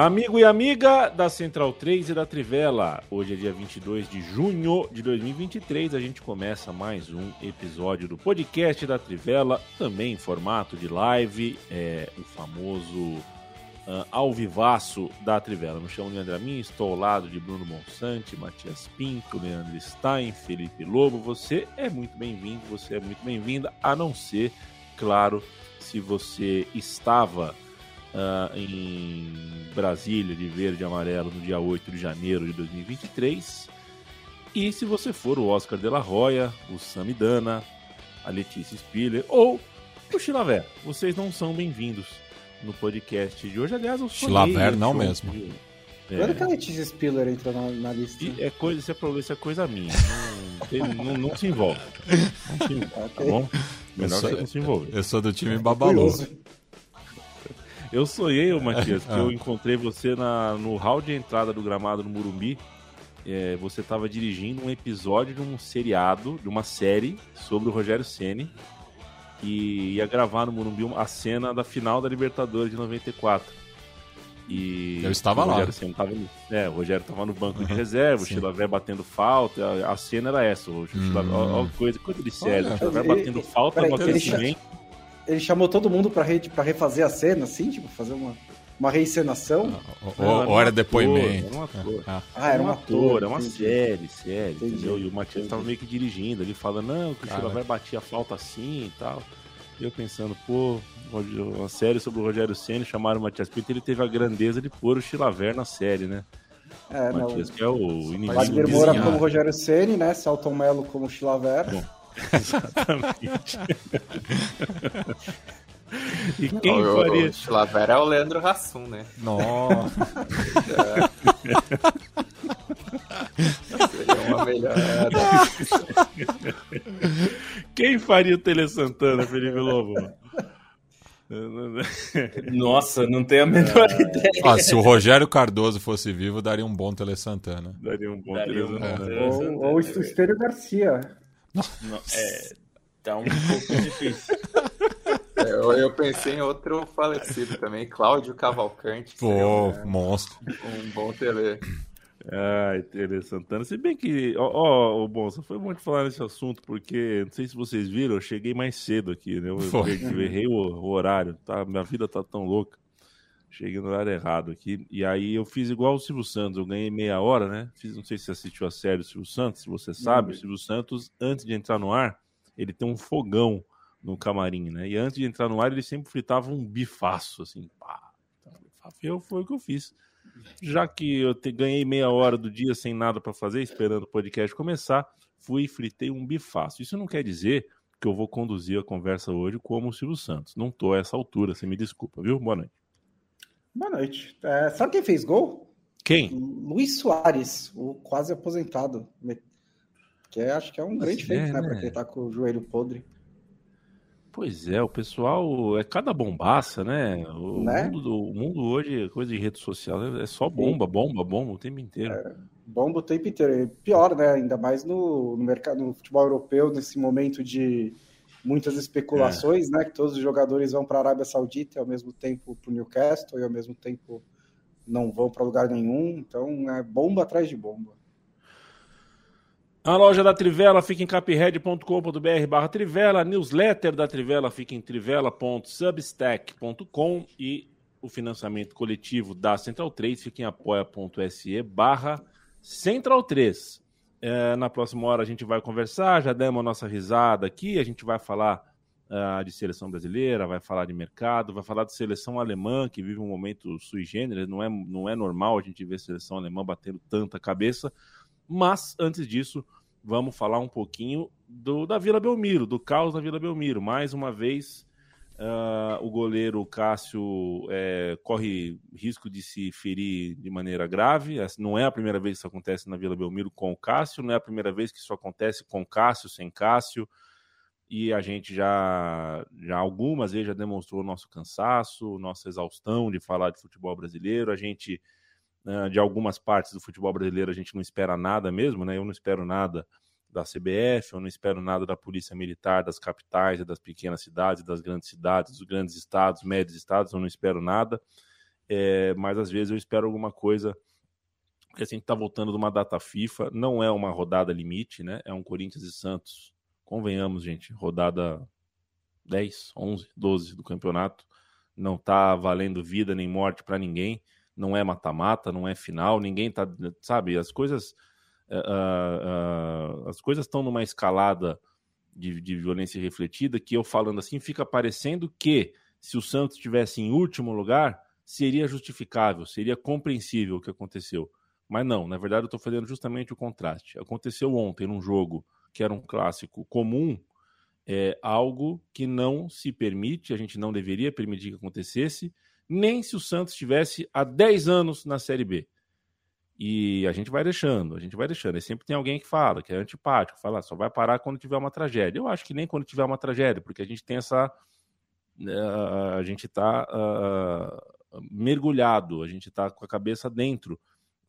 Amigo e amiga da Central 3 e da Trivela, hoje é dia 22 de junho de 2023, a gente começa mais um episódio do podcast da Trivela, também em formato de live, é, o famoso uh, ao vivaço da Trivela. Me chamo Leandro Amin, estou ao lado de Bruno Monsante, Matias Pinto, Leandro Stein, Felipe Lobo. Você é muito bem-vindo, você é muito bem-vinda, a não ser, claro, se você estava uh, em Brasília, de verde e amarelo, no dia 8 de janeiro de 2023. E se você for o Oscar de la Roya, o Samidana, a Letícia Spiller ou o Chilaver, vocês não são bem-vindos no podcast de hoje. Aliás, o Chilaver não mesmo. De... É. Quando que a Letícia Spiller entrou na, na lista? E é coisa, isso é problema, isso é coisa minha. Não, não, não, se envolve. Não se envolve, tá bom? Melhor sou, você não se envolver. Eu sou do time Babalu. Eu sonhei, Matias, que eu encontrei você na, no hall de entrada do gramado no Murumbi. É, você estava dirigindo um episódio de um seriado, de uma série sobre o Rogério Ceni e ia gravar no Murumbi a cena da final da Libertadores de 94. E eu estava lá. Rogério tava, é, o Rogério estava no banco de reserva, o Chilavé batendo falta, a, a, cena era essa. O Chilavé, hum. coisa, coisa de sério, o Chilavé batendo falta no aquecimento ele chamou todo mundo pra, re, pra refazer a cena, assim, tipo, fazer uma, uma reencenação? Ah, ou, ou, ou era depoimento? Era um ator. Ah, ah era um ator. Era uma série, série, entendi, entendeu? E o Matias tava meio que dirigindo, ele fala, não, que o Chila vai bater a falta assim e tal. E eu pensando, pô, uma série sobre o Rogério Senna, chamaram o Matias Pinto, ele teve a grandeza de pôr o Chilaver na série, né? É, Matias, não. que é o inimigo. Wagner Moura como Rogério Ceni, né? Celton Mello como Chilaver. Bom, exatamente. E quem o, faria? O Chilavera é o Leandro Hassum, né? Nossa. Seria uma melhorada. Quem faria o Tele Santana, Felipe Lobo? Nossa, não tenho a menor é... ideia. Ah, se o Rogério Cardoso fosse vivo, daria um bom Tele Santana. Daria um bom daria Tele Santana. Um Ou, ou o Estênio Garcia. Não, é, tá um pouco difícil. É, eu, eu, pensei em outro falecido também, Cláudio Cavalcante. Pô, um, monstro. Um bom tele. Ai, Tele Santana. Se bem que, ó, ó, Bonsa, foi bom te falar nesse assunto, porque não sei se vocês viram, eu cheguei mais cedo aqui, né? Eu, eu errei o, o, horário, tá? Minha vida tá tão louca. Cheguei no horário errado aqui. E aí eu fiz igual o Silvio Santos, eu ganhei meia hora, né? Fiz, não sei se você assistiu a série do Silvio Santos, se você sabe, o Silvio Santos, antes de entrar no ar, ele tem um fogão no camarim, né? E antes de entrar no ar, ele sempre fritava um bifaço, assim, pá. Eu, foi o que eu fiz. Já que eu te, ganhei meia hora do dia sem nada para fazer, esperando o podcast começar, fui e fritei um bifaço. Isso não quer dizer que eu vou conduzir a conversa hoje como o Silvio Santos. Não tô a essa altura, você me desculpa, viu? Boa noite. Boa noite. É, sabe quem fez gol? Quem? Luiz Soares, o quase aposentado. Que é, acho que é um grande feito, é, né? né? Pra quem tá com o joelho podre. Pois é, o pessoal é cada bombaça, né? O, né? Mundo, do, o mundo hoje, coisa de rede social, é só bomba, bomba, bomba o tempo inteiro. É, bomba o tempo inteiro. E pior, né? Ainda mais no, no mercado, no futebol europeu, nesse momento de muitas especulações, é. né? Que todos os jogadores vão para a Arábia Saudita e ao mesmo tempo para o Newcastle e ao mesmo tempo não vão para lugar nenhum. Então é bomba atrás de bomba. A loja da Trivela fica em capred.com.br barra Trivela, a newsletter da Trivela fica em trivela.substack.com e o financiamento coletivo da Central 3 fica em apoia.se barra Central 3. É, na próxima hora a gente vai conversar, já demos a nossa risada aqui, a gente vai falar uh, de seleção brasileira, vai falar de mercado, vai falar de seleção alemã, que vive um momento sui generis, não é, não é normal a gente ver seleção alemã batendo tanta cabeça, mas antes disso, vamos falar um pouquinho do, da Vila Belmiro, do caos da Vila Belmiro. Mais uma vez, uh, o goleiro Cássio é, corre risco de se ferir de maneira grave. Não é a primeira vez que isso acontece na Vila Belmiro com o Cássio, não é a primeira vez que isso acontece com Cássio, sem Cássio. E a gente já, já algumas vezes já demonstrou nosso cansaço, nossa exaustão de falar de futebol brasileiro. A gente né, de algumas partes do futebol brasileiro a gente não espera nada mesmo, né? Eu não espero nada da CBF, eu não espero nada da Polícia Militar, das capitais, das pequenas cidades, das grandes cidades, dos grandes estados, médios estados, eu não espero nada. É, mas às vezes eu espero alguma coisa porque a gente está voltando de uma data FIFA, não é uma rodada limite, né? É um Corinthians e Santos. Convenhamos, gente, rodada 10, 11, 12 do campeonato. Não está valendo vida nem morte para ninguém não é mata-mata, não é final, ninguém tá, sabe, as coisas uh, uh, as coisas estão numa escalada de, de, violência refletida que eu falando assim fica parecendo que se o Santos estivesse em último lugar seria justificável, seria compreensível o que aconteceu. Mas não, na verdade eu estou fazendo justamente o contraste. Aconteceu ontem num jogo que era um clássico comum, é algo que não se permite, a gente não deveria permitir que acontecesse, nem se o Santos estivesse há 10 anos na Série B. E a gente vai deixando, a gente vai deixando. E sempre tem alguém que fala, que é antipático, fala, só vai parar quando tiver uma tragédia. Eu acho que nem quando tiver uma tragédia, porque a gente tem essa. Uh, a gente está uh, mergulhado, a gente está com a cabeça dentro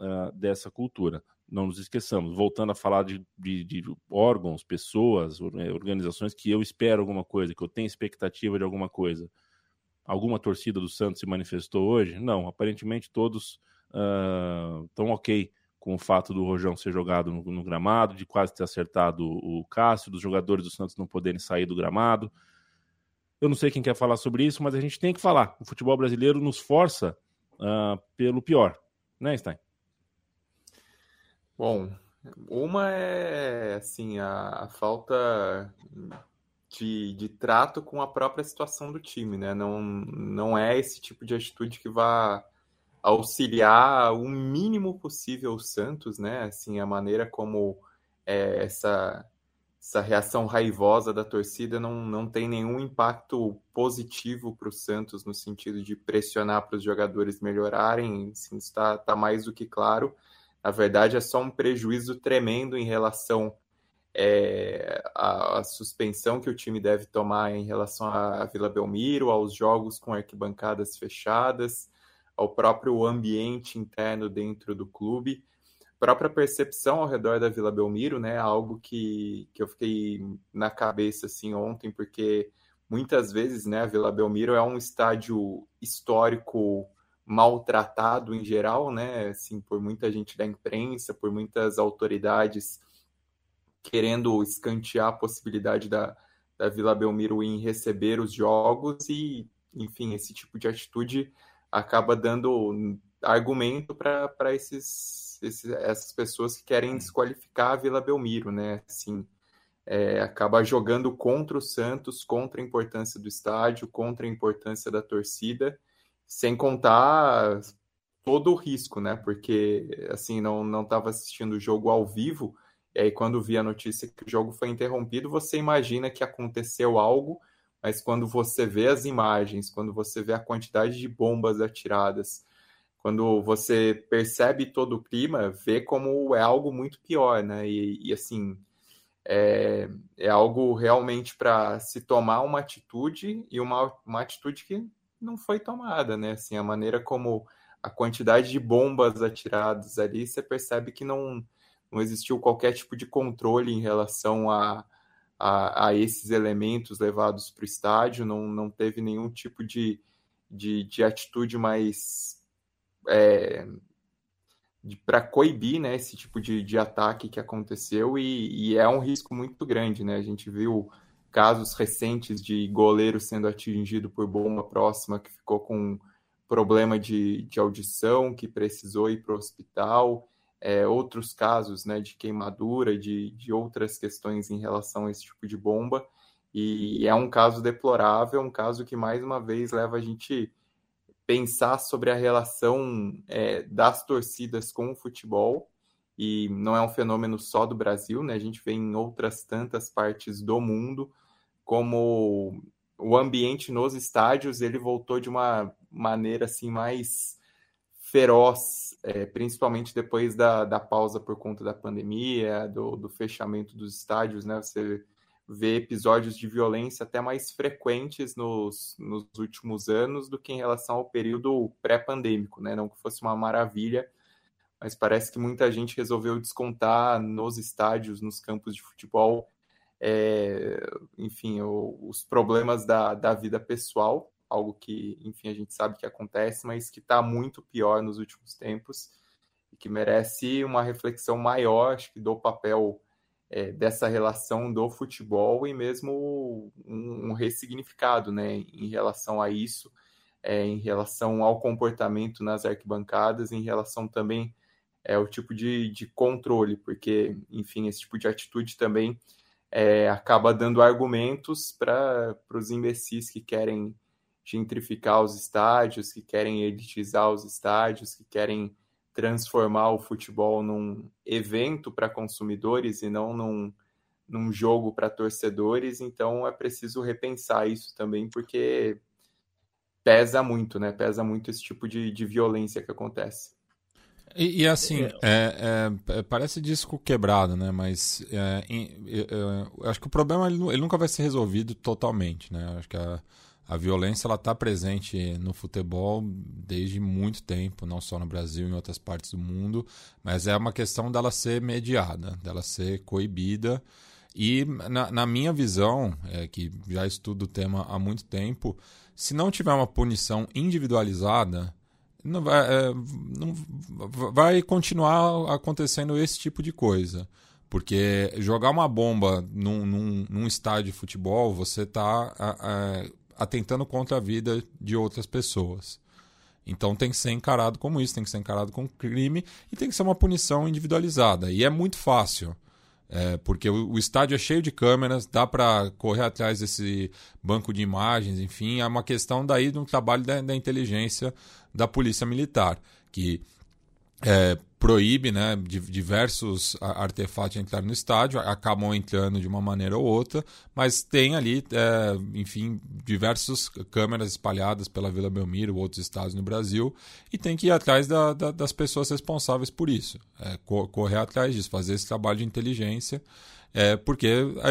uh, dessa cultura. Não nos esqueçamos, voltando a falar de, de, de, órgãos, pessoas, organizações que eu espero alguma coisa, que eu tenho expectativa de alguma coisa alguma torcida do Santos se manifestou hoje? Não, aparentemente todos uh, ok com o fato do Rojão ser jogado no, no, gramado, de quase ter acertado o Cássio, dos jogadores do Santos não poderem sair do gramado. Eu não sei quem quer falar sobre isso, mas a gente tem que falar. O futebol brasileiro nos força uh, pelo pior, né, Stein? Bom, uma é assim a, a falta de, de trato com a própria situação do time, né? Não, não é esse tipo de atitude que vai auxiliar o mínimo possível o Santos, né? Assim, a maneira como é, essa, essa reação raivosa da torcida não, não tem nenhum impacto positivo para o Santos no sentido de pressionar para os jogadores melhorarem, assim, está, está mais do que claro. Na verdade, é só um prejuízo tremendo em relação é, suspensão que o time deve tomar em relação à Vila Belmiro, aos jogos com arquibancadas fechadas, ao próprio ambiente interno dentro do clube, própria percepção ao redor da Vila Belmiro, né? Algo que, que eu fiquei na cabeça assim ontem, porque muitas vezes, né, a Vila Belmiro é um estádio histórico maltratado em geral, né? Assim, por muita gente da imprensa, por muitas autoridades querendo escantear a possibilidade da, da Vila Belmiro em receber os jogos e, enfim, esse tipo de atitude acaba dando argumento para esses, esses, essas pessoas que querem desqualificar a Vila Belmiro, né? Assim, é, acaba jogando contra o Santos, contra a importância do estádio, contra a importância da torcida, sem contar todo o risco, né? Porque assim não não estava assistindo o jogo ao vivo, e aí, quando vi a notícia que o jogo foi interrompido, você imagina que aconteceu algo, mas quando você vê as imagens, quando você vê a quantidade de bombas atiradas, quando você percebe todo o clima, vê como é algo muito pior, né? E, e assim, é, é algo realmente para se tomar uma atitude e uma, uma atitude que não foi tomada, né? Assim, a maneira como a quantidade de bombas atiradas ali, você percebe que não não existiu qualquer tipo de controle em relação a, a, a esses elementos levados para o estádio, não, não teve nenhum tipo de, de, de atitude mais é, para coibir né, esse tipo de, de ataque que aconteceu e, e, é um risco muito grande. Né? A gente viu casos recentes de goleiro sendo atingido por bomba próxima que ficou com problema de, de audição, que precisou ir para o hospital é, outros casos né, de queimadura, de, de outras questões em relação a esse tipo de bomba. E é um caso deplorável, um caso que mais uma vez leva a gente pensar sobre a relação é, das torcidas com o futebol e não é um fenômeno só do Brasil, né? A gente vê em outras tantas partes do mundo como o ambiente nos estádios ele voltou de uma maneira assim mais feroz, é, principalmente depois da, da pausa por conta da pandemia, do, do fechamento dos estádios, né? Você vê episódios de violência até mais frequentes nos, nos últimos anos do que em relação ao período pré-pandêmico, né? Não que fosse uma maravilha, mas parece que muita gente resolveu descontar nos estádios, nos campos de futebol, é, enfim, o, os problemas da, da vida pessoal, algo que, enfim, a gente sabe que acontece, mas que está muito pior nos últimos tempos e que merece uma reflexão maior, acho que do papel é, dessa relação do futebol e mesmo um, um ressignificado, né, em relação a isso, é, em relação ao comportamento nas arquibancadas, em relação também é, ao tipo de, de controle, porque, enfim, esse tipo de atitude também é, acaba dando argumentos para os imbecis que querem gentrificar os estádios, que querem elitizar os estádios, que querem transformar o futebol num evento para consumidores e não num, num jogo para torcedores. Então é preciso repensar isso também, porque pesa muito, né? Pesa muito esse tipo de, de violência que acontece. E, e assim, é, é, é, parece disco quebrado, né? Mas é, acho que o problema ele, ele, nunca vai ser resolvido totalmente, né? Acho que a, a violência ela está presente no futebol desde muito tempo, não só no Brasil, em outras partes do mundo, mas é uma questão dela ser mediada, dela ser coibida. E na, na minha visão, é, que já estudo o tema há muito tempo, se não tiver uma punição individualizada, não vai, é, não, vai continuar acontecendo esse tipo de coisa. Porque jogar uma bomba num, num, num estádio de futebol, você está atentando contra a vida de outras pessoas. Então tem que ser encarado como isso, tem que ser encarado como crime e tem que ser uma punição individualizada. E é muito fácil. É, porque o, o, estádio é cheio de câmeras, dá para correr atrás desse banco de imagens, enfim, é uma questão daí do trabalho da, da inteligência da polícia militar, que é, proíbe né, diversos artefatos de entrar no estádio, acabam entrando de uma maneira ou outra, mas tem ali, é, enfim, diversas câmeras espalhadas pela Vila Belmiro, outros estados no Brasil, e tem que ir atrás da, da, das pessoas responsáveis por isso, é, correr atrás disso, fazer esse trabalho de inteligência, é, porque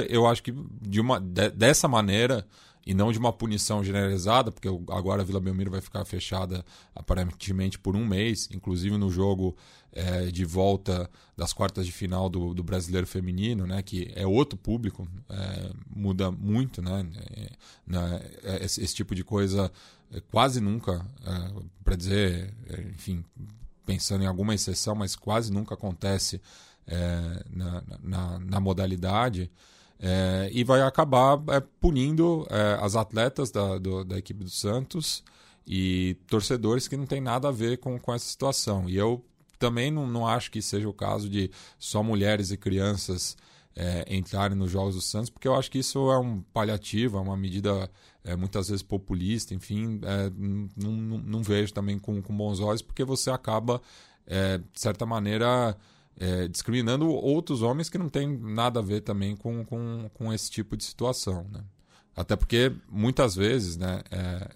eu acho que de uma, de, dessa maneira e não de uma punição generalizada, porque agora a Vila Belmiro vai ficar fechada aparentemente por um mês, inclusive no jogo é, de volta das quartas de final do, do Brasileiro Feminino, né, que é outro público, é, muda muito, né, é, né esse, esse, tipo de coisa é, quase nunca, é, para dizer, é, enfim, pensando em alguma exceção, mas quase nunca acontece na, na, na modalidade. É, e vai acabar é, punindo é, as atletas da, do, da equipe do Santos e torcedores que não tem nada a ver com, com essa situação. E eu também não, não acho que seja o caso de só mulheres e crianças é, entrarem nos Jogos do Santos, porque eu acho que isso é um paliativo, é uma medida é, muitas vezes populista, enfim, é, não, não, não, vejo também com, com bons olhos, porque você acaba, de certa maneira é, discriminando outros homens que não tem nada a ver também com, com, com esse tipo de situação. Né? Até porque, muitas vezes, né, é,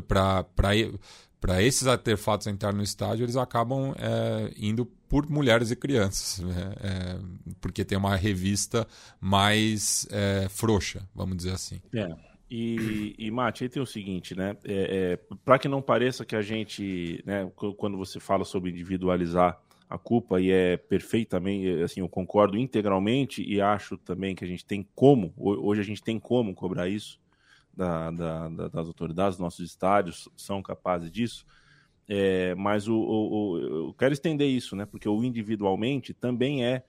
para esses artefatos entrar no estádio, eles acabam é, indo por mulheres e crianças, né? é, porque tem uma revista mais é, frouxa, vamos dizer assim. É. E, e Mate, aí tem o seguinte, né? É, é, para que não pareça que a gente, né, quando você fala sobre individualizar a culpa e é perfeitamente, assim, eu concordo integralmente e acho também que a gente tem como, hoje a gente tem como cobrar isso da, da, da, das autoridades, nossos estádios são capazes disso, é, mas o, o, o, eu quero estender isso, né, porque o individualmente também é,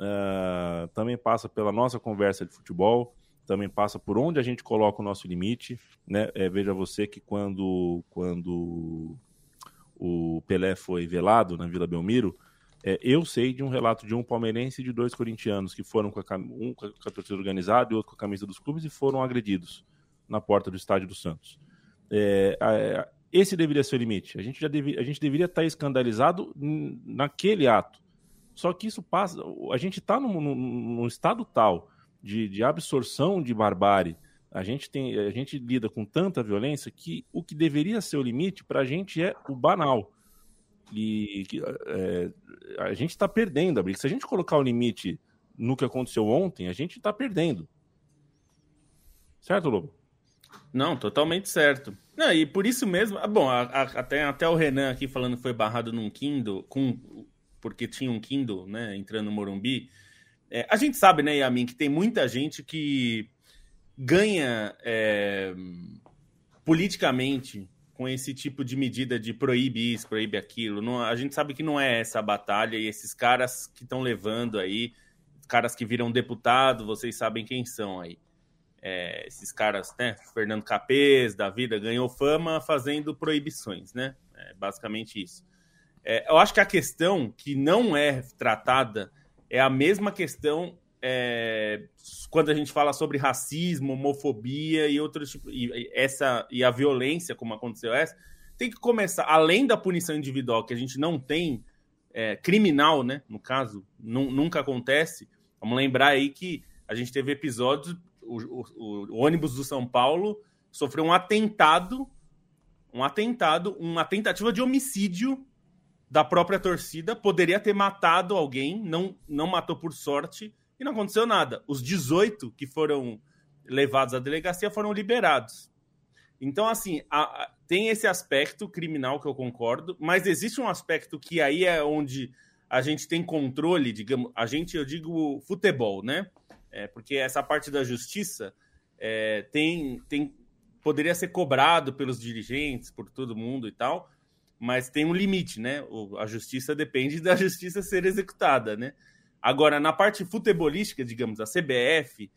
uh, também passa pela nossa conversa de futebol, também passa por onde a gente coloca o nosso limite, né, é, veja você que quando, quando o Pelé foi velado na Vila Belmiro, é, eu sei de um relato de um palmeirense e de dois corintianos que foram com a, um com a torcida organizada e outro com a camisa dos clubes e foram agredidos na porta do estádio do Santos. É, é, esse deveria ser o limite. A gente já deve, a gente deveria estar escandalizado naquele ato. Só que isso passa. A gente está num, num, num, estado tal de, de absorção de barbárie. A gente, tem, a gente lida com tanta violência que o que deveria ser o limite para a gente é o banal. E é, a gente está perdendo a briga. Se a gente colocar o limite no que aconteceu ontem, a gente está perdendo. Certo, Lobo? Não, totalmente certo. Não, e por isso mesmo, ah, bom, a, a, até, até o Renan aqui falando que foi barrado num Kindle, com, porque tinha um Kindle, né, entrando no Morumbi. É, a gente sabe, né, Yamin, que tem muita gente que ganha é, politicamente com esse tipo de medida de proíbe isso, proíbe aquilo. Não, a gente sabe que não é essa a batalha e esses caras que estão levando aí, caras que viram deputado, vocês sabem quem são aí. É, esses caras, né? Fernando Capês, da vida, ganhou fama fazendo proibições, né? É basicamente isso. É, eu acho que a questão que não é tratada é a mesma questão é, quando a gente fala sobre racismo, homofobia e outros tipos, e, essa e a violência, como aconteceu essa, tem que começar, além da punição individual que a gente não tem, é, criminal, né? No caso, nunca acontece. Vamos lembrar aí que a gente teve episódios o, o, o, ônibus do São Paulo sofreu um atentado, um atentado, uma tentativa de homicídio da própria torcida, poderia ter matado alguém, não, não matou por sorte e não aconteceu nada. Os 18 que foram levados à delegacia foram liberados. Então, assim, a, a, tem esse aspecto criminal que eu concordo, mas existe um aspecto que aí é onde a gente tem controle, digamos, a gente, eu digo futebol, né? É, porque essa parte da justiça é, tem, tem poderia ser cobrado pelos dirigentes, por todo mundo e tal, mas tem um limite, né? O, a justiça depende da justiça ser executada, né? Agora, na parte futebolística, digamos, a CBF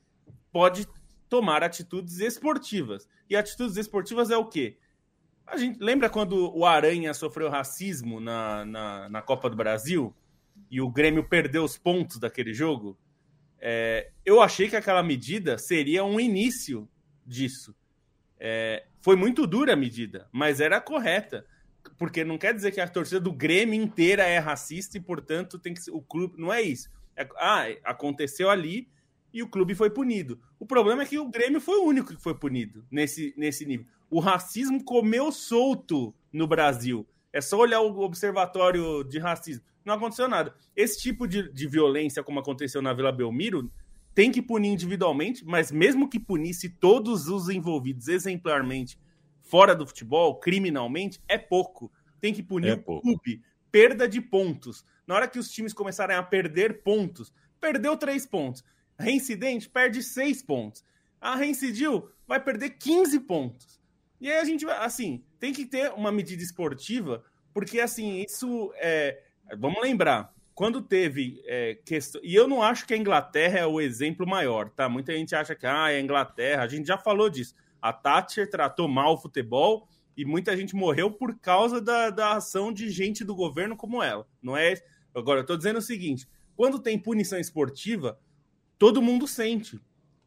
pode tomar atitudes esportivas. E atitudes esportivas é o quê? A gente lembra quando o Aranha sofreu racismo na, na, na Copa do Brasil e o Grêmio perdeu os pontos daquele jogo? É, eu achei que aquela medida seria um início disso. É, foi muito dura a medida, mas era correta. Porque não quer dizer que a torcida do Grêmio inteira é racista e, portanto, tem que ser, o clube. Não é isso. É, ah, aconteceu ali e o clube foi punido. O problema é que o Grêmio foi o único que foi punido nesse, nesse nível. O racismo comeu solto no Brasil. É só olhar o observatório de racismo não aconteceu nada. Esse tipo de, de violência, como aconteceu na Vila Belmiro, tem que punir individualmente, mas mesmo que punisse todos os envolvidos exemplarmente fora do futebol, criminalmente, é pouco. Tem que punir é o clube. Perda de pontos. Na hora que os times começarem a perder pontos, perdeu três pontos. Reincidente, perde seis pontos. A reincidiu, vai perder 15 pontos. E aí a gente vai, assim, tem que ter uma medida esportiva, porque assim, isso é Vamos lembrar, quando teve é, questão. E eu não acho que a Inglaterra é o exemplo maior, tá? Muita gente acha que ah, é a Inglaterra, a gente já falou disso. A Thatcher tratou mal o futebol e muita gente morreu por causa da, da ação de gente do governo como ela. Não é. Agora, eu tô dizendo o seguinte: quando tem punição esportiva, todo mundo sente.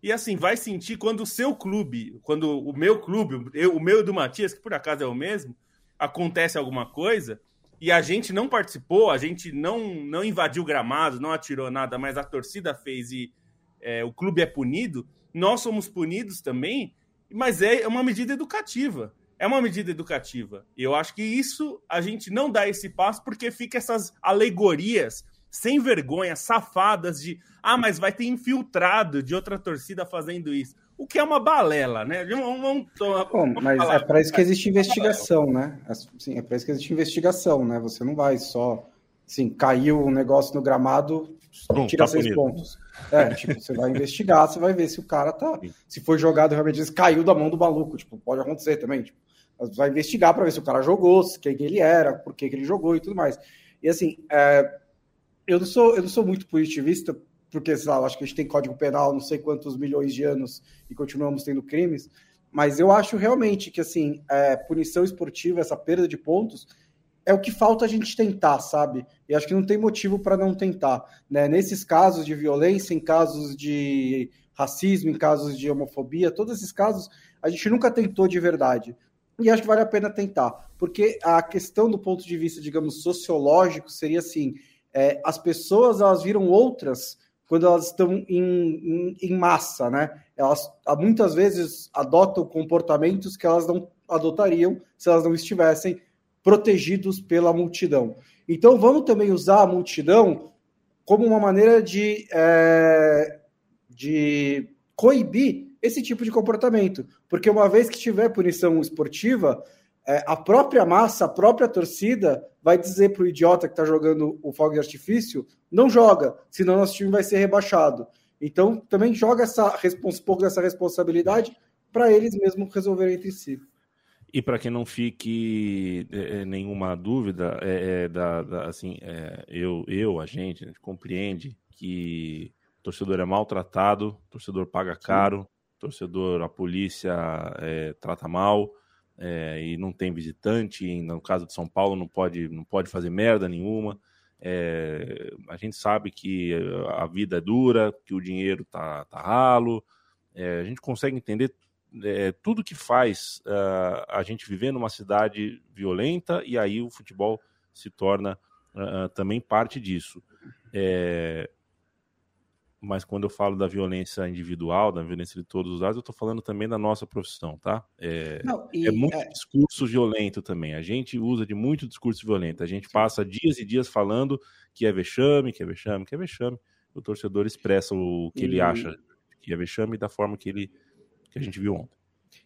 E assim, vai sentir quando o seu clube, quando o meu clube, eu, o meu e do Matias, que por acaso é o mesmo, acontece alguma coisa, e a gente não participou, a gente não, não invadiu gramado, não atirou nada, mas a torcida fez e é, o clube é punido, nós somos punidos também, mas é uma medida educativa. É uma medida educativa. E eu acho que isso a gente não dá esse passo porque fica essas alegorias sem vergonha, safadas de ah, mas vai ter infiltrado de outra torcida fazendo isso o que é uma balela, né? Vamos, vamos, vamos mas falar. é para isso que existe investigação, né? Assim, é para isso que existe investigação, né? Você não vai só, assim, caiu um negócio no gramado, Bom, tira tá seis bonito. pontos. É, tipo, você vai investigar, você vai ver se o cara tá. Se foi jogado realmente, caiu da mão do maluco. Tipo, pode acontecer também. Tipo, vai investigar para ver se o cara jogou, quem ele era, por que, ele jogou e tudo mais. E assim, é, eu, não sou, eu não sou muito positivista porque, sei lá, acho que a gente tem código penal não sei quantos milhões de anos e continuamos tendo crimes, mas eu acho realmente que, assim, é, punição esportiva, essa perda de pontos, é o que falta a gente tentar, sabe? E acho que não tem motivo para não tentar. Né? Nesses casos de violência, em casos de racismo, em casos de homofobia, todos esses casos, a gente nunca tentou de verdade. E acho que vale a pena tentar, porque a questão do ponto de vista, digamos, sociológico seria assim: é, as pessoas elas viram outras quando elas estão em, em, em, massa, né? Elas muitas vezes adotam comportamentos que elas não adotariam se elas não estivessem protegidos pela multidão. Então vamos também usar a multidão como uma maneira de, é, de coibir esse tipo de comportamento, porque uma vez que tiver punição esportiva, é, a própria massa, a própria torcida vai dizer para o idiota que está jogando o fogo de artifício, não joga, senão nosso time vai ser rebaixado. Então, também joga essa um pouco dessa responsabilidade para eles mesmos resolverem entre si. E para que não fique é, é, nenhuma dúvida, é, é da, da, assim, é, eu, eu, a gente, a gente, compreende que o torcedor é maltratado, o torcedor paga caro, o torcedor, a polícia é, trata mal, é, e não tem visitante, e no caso de São Paulo não pode, não pode fazer merda nenhuma. É, a gente sabe que a vida é dura, que o dinheiro tá, tá ralo, a gente consegue entender tudo que faz uh, a gente viver numa cidade violenta e aí o futebol se torna uh, também parte disso. É, mas quando eu falo da violência individual, da violência de todos os lados, eu estou falando também da nossa profissão, tá? É, Não, e, é muito é... discurso violento também. A gente usa de muito discurso violento. A gente passa dias e dias falando que é vexame, que é vexame, que é vexame. O torcedor expressa o que e... ele acha que é vexame da forma que ele que a gente viu ontem.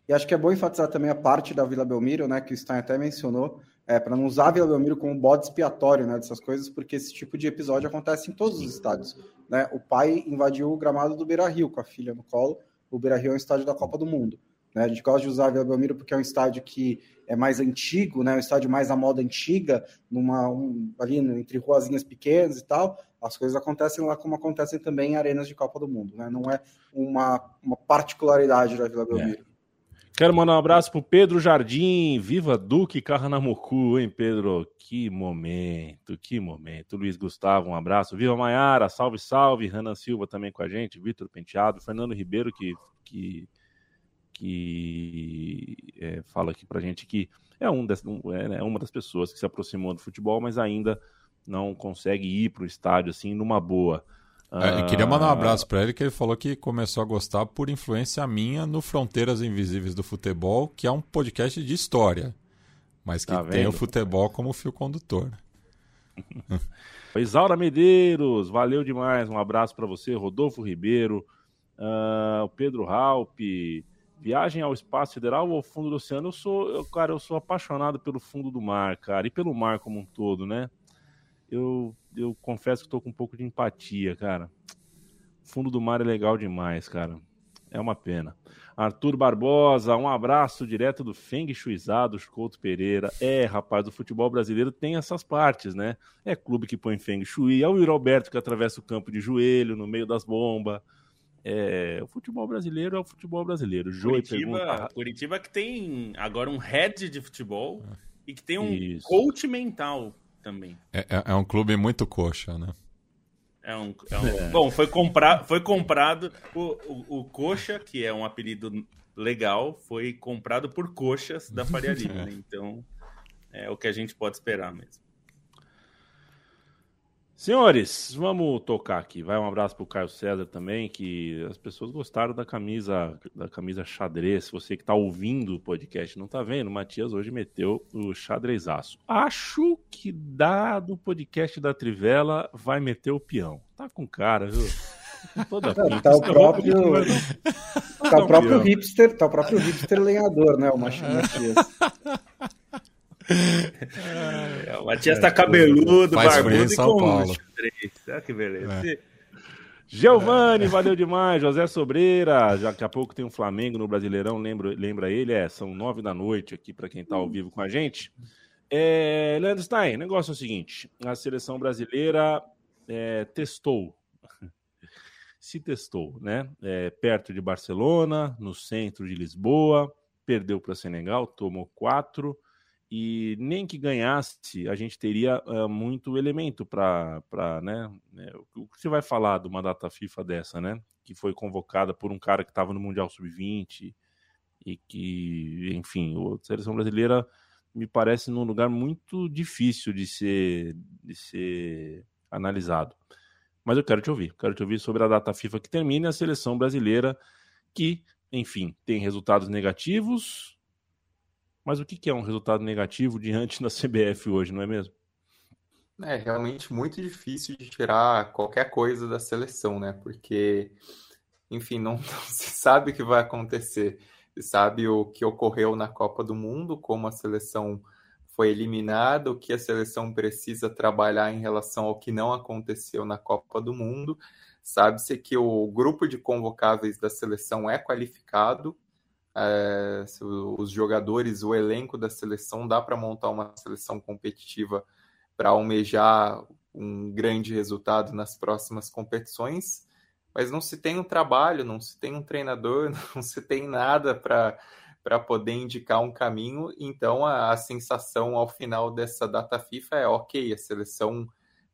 E acho que é bom enfatizar também a parte da Vila Belmiro, né, que o Stein até mencionou, é, para não usar a Vila Belmiro como bode expiatório né, dessas coisas, porque esse tipo de episódio acontece em todos os estádios. Né? O pai invadiu o gramado do Beira Rio com a filha no colo. O Beira Rio é um estádio da Copa do Mundo. Né? A gente gosta de usar a Vila Belmiro porque é um estádio que é mais antigo, né? um estádio mais à moda antiga, numa, um, ali entre ruazinhas pequenas e tal. As coisas acontecem lá como acontecem também em arenas de Copa do Mundo. Né? Não é uma, uma particularidade da Vila é. Belmiro. É. Quero mandar um abraço pro Pedro Jardim. Viva Duque Carranamocu, hein, Pedro? Que momento, que momento. Luiz Gustavo, um abraço. Viva Maiara, salve, salve. Renan Silva também com a gente. Vitor Penteado. Fernando Ribeiro, que, que, que é, fala aqui pra gente que é, um, das, é, né, uma das pessoas que se aproximou do futebol, mas ainda não consegue ir pro estádio assim numa boa. É, eu queria mandar um ah. abraço para ele, que ele falou que começou a gostar por influência minha no Fronteiras Invisíveis do Futebol, que é um podcast de história, mas que tá tem o futebol como fio condutor. Isaura Medeiros, valeu demais. Um abraço para você, Rodolfo Ribeiro, uh, Pedro Raup. Viagem ao espaço federal ou ao fundo do oceano? Eu sou, eu, cara, eu sou apaixonado pelo fundo do mar, cara, e pelo mar como um todo, né? Eu eu confesso que estou com um pouco de empatia, cara. O fundo do mar é legal demais, cara. É uma pena. Arthur Barbosa, um abraço direto do Feng Shuizado, Couto Pereira. É, rapaz, o futebol brasileiro tem essas partes, né? É clube que põe Feng Shui, é o Yuri Alberto que atravessa o campo de joelho, no meio das bombas. É, o futebol brasileiro é o futebol brasileiro. Curitiba, pergunta... Curitiba que tem agora um head de futebol e que tem um Isso. coach mental também. É, é, é um clube muito coxa, né? É um, é um... É. Bom, foi, compra... foi comprado o, o, o, Coxa, que é um apelido legal, foi comprado por coxas da Faria Lima. Né? Então, é o que a gente pode esperar mesmo. Senhores, vamos tocar aqui. Vai um abraço pro Caio César também, que as pessoas gostaram da camisa, da camisa xadrez. Você que tá ouvindo o podcast não tá vendo, o Matias hoje meteu o xadrezaço. Acho que dado o podcast da Trivela vai meter o peão. Tá com cara, viu? Toda tá, tá o próprio, tá o próprio hipster, tá o próprio hipster lenhador, né, o Matias. É, o Matias tá cabeludo, Faz barbudo e com Paulo. Olha que beleza. É. Giovanni, valeu demais. José Sobreira, já daqui a pouco tem um Flamengo no Brasileirão, lembra, lembra ele? É, são nove da noite aqui para quem está ao vivo com a gente. É, Leandro Stein, o negócio é o seguinte: a seleção brasileira é, testou, se testou, né? É, perto de Barcelona, no centro de Lisboa, perdeu para Senegal, tomou quatro e nem que ganhasse, a gente teria uh, muito elemento para, né, né? O que você vai falar de uma data FIFA dessa, né? Que foi convocada por um cara que estava no Mundial Sub-20 e que, enfim, a seleção brasileira me parece num lugar muito difícil de ser, de ser analisado. Mas eu quero te ouvir, quero te ouvir sobre a data FIFA que termina e a seleção brasileira que, enfim, tem resultados negativos. Mas o que é um resultado negativo diante da CBF hoje, não é mesmo? É realmente muito difícil de tirar qualquer coisa da seleção, né? Porque, enfim, não, não se sabe o que vai acontecer. Se sabe o que ocorreu na Copa do Mundo, como a seleção foi eliminada, o que a seleção precisa trabalhar em relação ao que não aconteceu na Copa do Mundo. Sabe-se que o grupo de convocáveis da seleção é qualificado, é, os jogadores, o elenco da seleção, dá para montar uma seleção competitiva para almejar um grande resultado nas próximas competições, mas não se tem um trabalho, não se tem um treinador, não se tem nada para para poder indicar um caminho. Então a, a, sensação ao final dessa data FIFA é ok, a seleção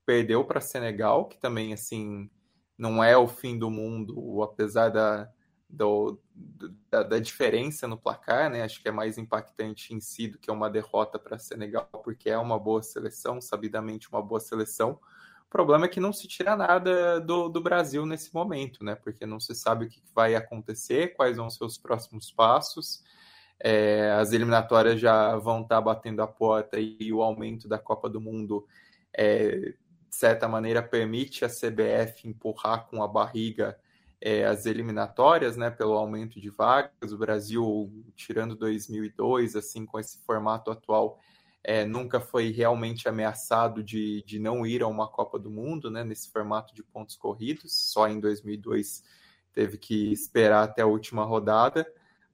perdeu para Senegal, que também assim não é o fim do mundo, apesar da, do, da, da, diferença no placar, né? Acho que é mais impactante em si do que uma derrota para Senegal, porque é uma boa seleção, sabidamente uma boa seleção. O problema é que não se tira nada do, do Brasil nesse momento, né? Porque não se sabe o que vai acontecer, quais vão ser os próximos passos. É, as eliminatórias já vão estar tá batendo a porta e o aumento da Copa do Mundo, é, de certa maneira, permite a CBF empurrar com a barriga é, as eliminatórias, né, pelo aumento de vagas. O Brasil, tirando 2002, assim, com esse formato atual, é, nunca foi realmente ameaçado de, de não ir a uma Copa do Mundo, né, nesse formato de pontos corridos. Só em 2002 teve que esperar até a última rodada.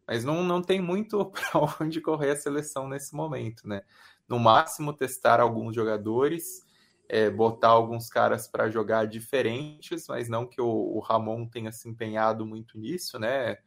Mas não, não tem muito para onde correr a seleção nesse momento, né? No máximo, testar alguns jogadores, é, botar alguns caras para jogar diferentes, mas não que o, o, Ramon tenha se empenhado muito nisso, né?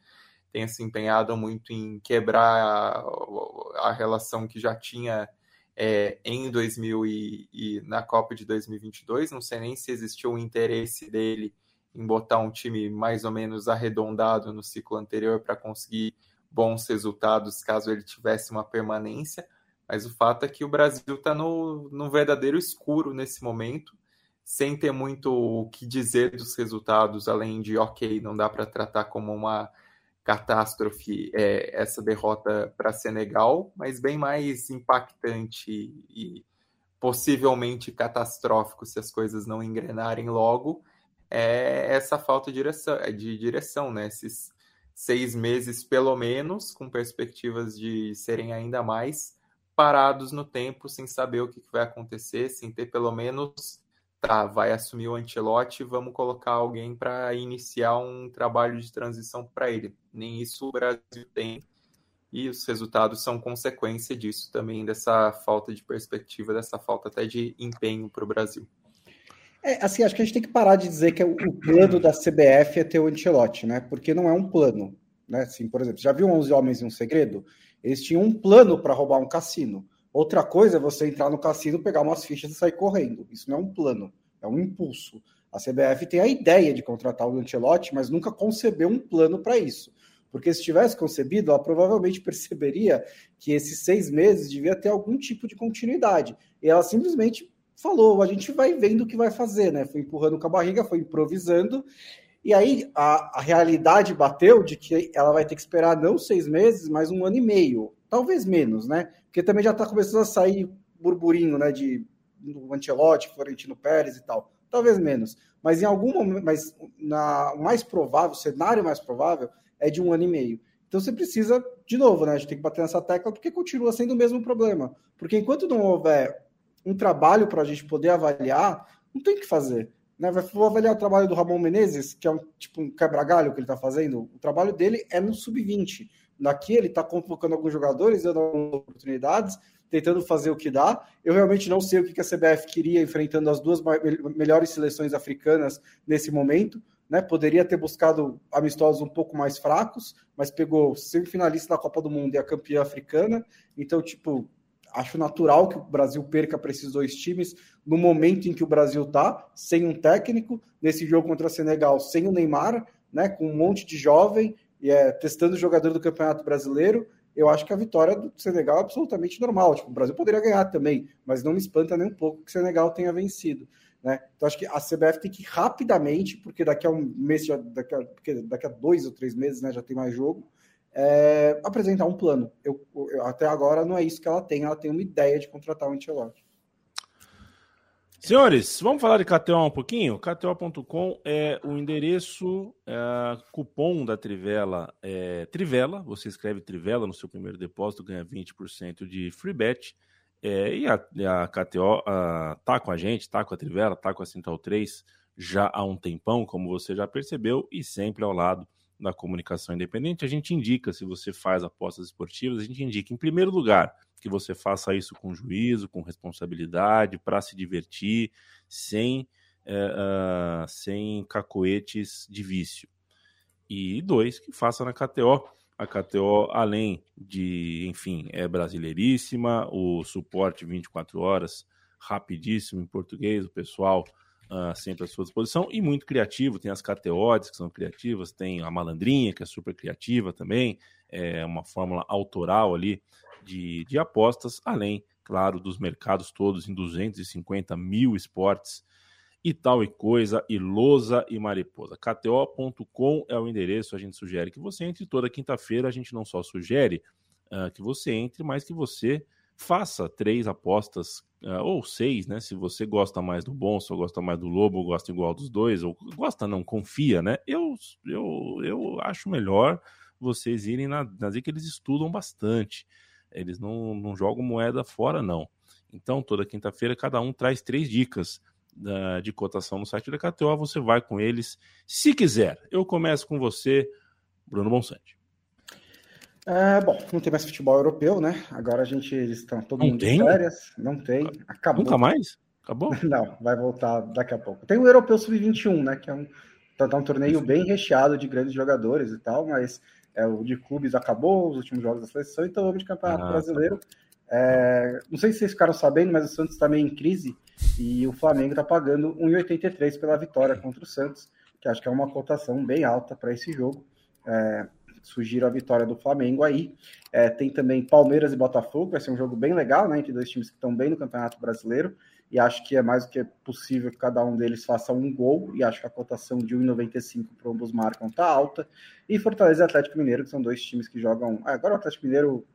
Tenha se empenhado muito em quebrar a, a relação que já tinha é, em 2000 e, e, na Copa de 2022. Não sei nem se existiu um interesse dele em botar um time mais ou menos arredondado no ciclo anterior para conseguir bons resultados caso ele tivesse uma permanência mas o fato é que o Brasil está no, no verdadeiro escuro nesse momento, sem ter muito o que dizer dos resultados, além de, ok, não dá para tratar como uma catástrofe é, essa derrota para Senegal, mas bem mais impactante e possivelmente catastrófico se as coisas não engrenarem logo, é essa falta de direção, de direção né? Esses seis meses, pelo menos, com perspectivas de serem ainda mais, parados no tempo, sem saber o que vai acontecer, sem ter pelo menos, tá, vai assumir o Antelote, vamos colocar alguém para iniciar um trabalho de transição para ele. Nem isso o Brasil tem. E os resultados são consequência disso também, dessa falta de perspectiva, dessa falta até de empenho para o Brasil. É, assim, acho que a gente tem que parar de dizer que o plano da CBF é ter o Ancelotti, né? Porque não é um plano, né? Assim, por exemplo, já viu 11 Homens e um Segredo? Eles tinham um plano para roubar um cassino. Outra coisa é você entrar no cassino, pegar umas fichas e sair correndo. Isso não é um plano, é um impulso. A CBF tem a ideia de contratar o Ancelotti, mas nunca concebeu um plano para isso. Porque se tivesse concebido, ela provavelmente perceberia que esses seis meses devia ter algum tipo de continuidade. E ela simplesmente falou: a gente vai vendo o que vai fazer, né? Foi empurrando com a barriga, foi improvisando. E aí a, a, realidade bateu de que ela vai ter que esperar não seis meses, mas um ano e meio, talvez menos, né? Porque também já está começando a sair burburinho, né? De do Florentino Pérez e tal, talvez menos. Mas em algum momento, mas na, o mais provável, o cenário mais provável é de um ano e meio. Então você precisa, de novo, né? A gente tem que bater nessa tecla porque continua sendo o mesmo problema. Porque enquanto não houver um trabalho para a gente poder avaliar, não tem o que fazer. Né? Vou avaliar o trabalho do Ramon Menezes, que é um tipo um quebra-galho que ele está fazendo. O trabalho dele é no sub-20. Daqui ele está convocando alguns jogadores, dando oportunidades, tentando fazer o que dá. Eu realmente não sei o que a CBF queria enfrentando as duas melhores seleções africanas nesse momento. Né? Poderia ter buscado amistosos um pouco mais fracos, mas pegou semifinalista da Copa do Mundo e a campeã africana. Então, tipo, acho natural que o Brasil perca para esses dois times no momento em que o Brasil está, sem um técnico, nesse jogo contra Senegal, sem o Neymar, né, com um monte de jovem, e é, testando o jogador do Campeonato Brasileiro. Eu acho que a vitória do Senegal é absolutamente normal. Tipo, o Brasil poderia ganhar também, mas não me espanta nem um pouco que o Senegal tenha vencido. Né? Então, acho que a CBF tem que rapidamente, porque daqui a um mês, já, daqui, a, daqui a dois ou três meses né, já tem mais jogo, é, apresentar um plano. Eu, eu, até agora não é isso que ela tem, ela tem uma ideia de contratar o Ancelotti. Senhores, vamos falar de KTO um pouquinho? KTO.com é o endereço, é, cupom da Trivela é Trivela. Você escreve Trivela no seu primeiro depósito, ganha 20% de free bet. É, e a, a KTO a, tá com a gente, tá com a Trivela, tá com a Central 3 já há um tempão, como você já percebeu, e sempre ao lado da comunicação independente. A gente indica, se você faz apostas esportivas, a gente indica, em primeiro lugar, que você faça isso com juízo, com responsabilidade, para se divertir, sem, é, uh, sem cacoetes de vício. E dois, que faça na KTO. A KTO, além de, enfim, é brasileiríssima, o suporte 24 horas, rapidíssimo em português, o pessoal uh, sempre à sua disposição, e muito criativo. Tem as KTOs que são criativas, tem a Malandrinha, que é super criativa também, é uma fórmula autoral ali de, de apostas, além, claro, dos mercados todos em 250 mil esportes e tal e coisa, e lousa e mariposa. KTO.com é o endereço, a gente sugere que você entre. Toda quinta-feira a gente não só sugere uh, que você entre, mas que você faça três apostas, uh, ou seis, né? Se você gosta mais do Bonso, gosta mais do Lobo, gosta igual dos dois, ou gosta não, confia, né? Eu, eu, eu acho melhor vocês irem na, na que eles estudam bastante. Eles não, não jogam moeda fora, não. Então, toda quinta-feira, cada um traz três dicas da, de cotação no site da KTO. Você vai com eles se quiser. Eu começo com você, Bruno Bonsante. É, bom, não tem mais futebol europeu, né? Agora a gente estão todo não mundo tem? de férias. Não tem. Acabou. Nunca mais? Acabou? Não, vai voltar daqui a pouco. Tem o Europeu Sub-21, né? Que é um, tá, tá um torneio bem recheado de grandes jogadores e tal, mas é, o de clubes acabou, os últimos jogos da seleção, então vamos de Campeonato ah, Brasileiro. Tá é, não sei se vocês ficaram sabendo, mas o Santos está meio em crise e o Flamengo está pagando 1,83 pela vitória contra o Santos, que acho que é uma cotação bem alta para esse jogo. É, sugiro a vitória do Flamengo aí. É, tem também Palmeiras e Botafogo, vai ser um jogo bem legal, né? Entre dois times que estão bem no Campeonato Brasileiro e acho que é mais do que possível que cada um deles faça um gol, e acho que a cotação de 1,95 para ambos marcam está alta. E Fortaleza e Atlético Mineiro, que são dois times que jogam. Ah, agora o Atlético Mineiro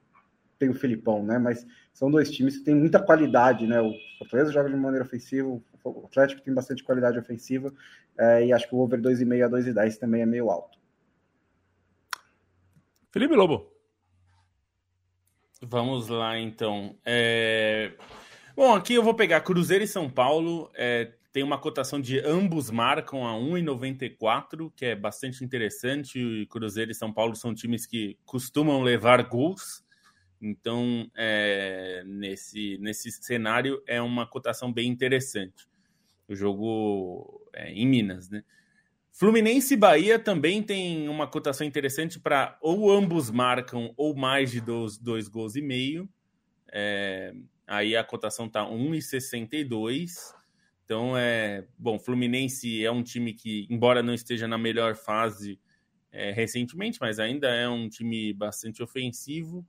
tem o Filipão, né? Mas são dois times que têm muita qualidade, né? O Fortaleza joga de maneira ofensiva, o Atlético tem bastante qualidade ofensiva, é, e acho que o over 2,5 a 2,10 também é meio alto. Felipe Lobo. Vamos lá, então. É... Bom, aqui eu vou pegar Cruzeiro e São Paulo. É, tem uma cotação de ambos marcam a 1,94, que é bastante interessante. Cruzeiro e São Paulo são times que costumam levar gols. Então, é, nesse, nesse cenário, é uma cotação bem interessante. O jogo é em Minas, né? Fluminense e Bahia também tem uma cotação interessante para ou ambos marcam ou mais de dois, dois gols e meio. É, Aí a cotação tá 1,62. Então é bom. Fluminense é um time que, embora não esteja na melhor fase é, recentemente, mas ainda é um time bastante ofensivo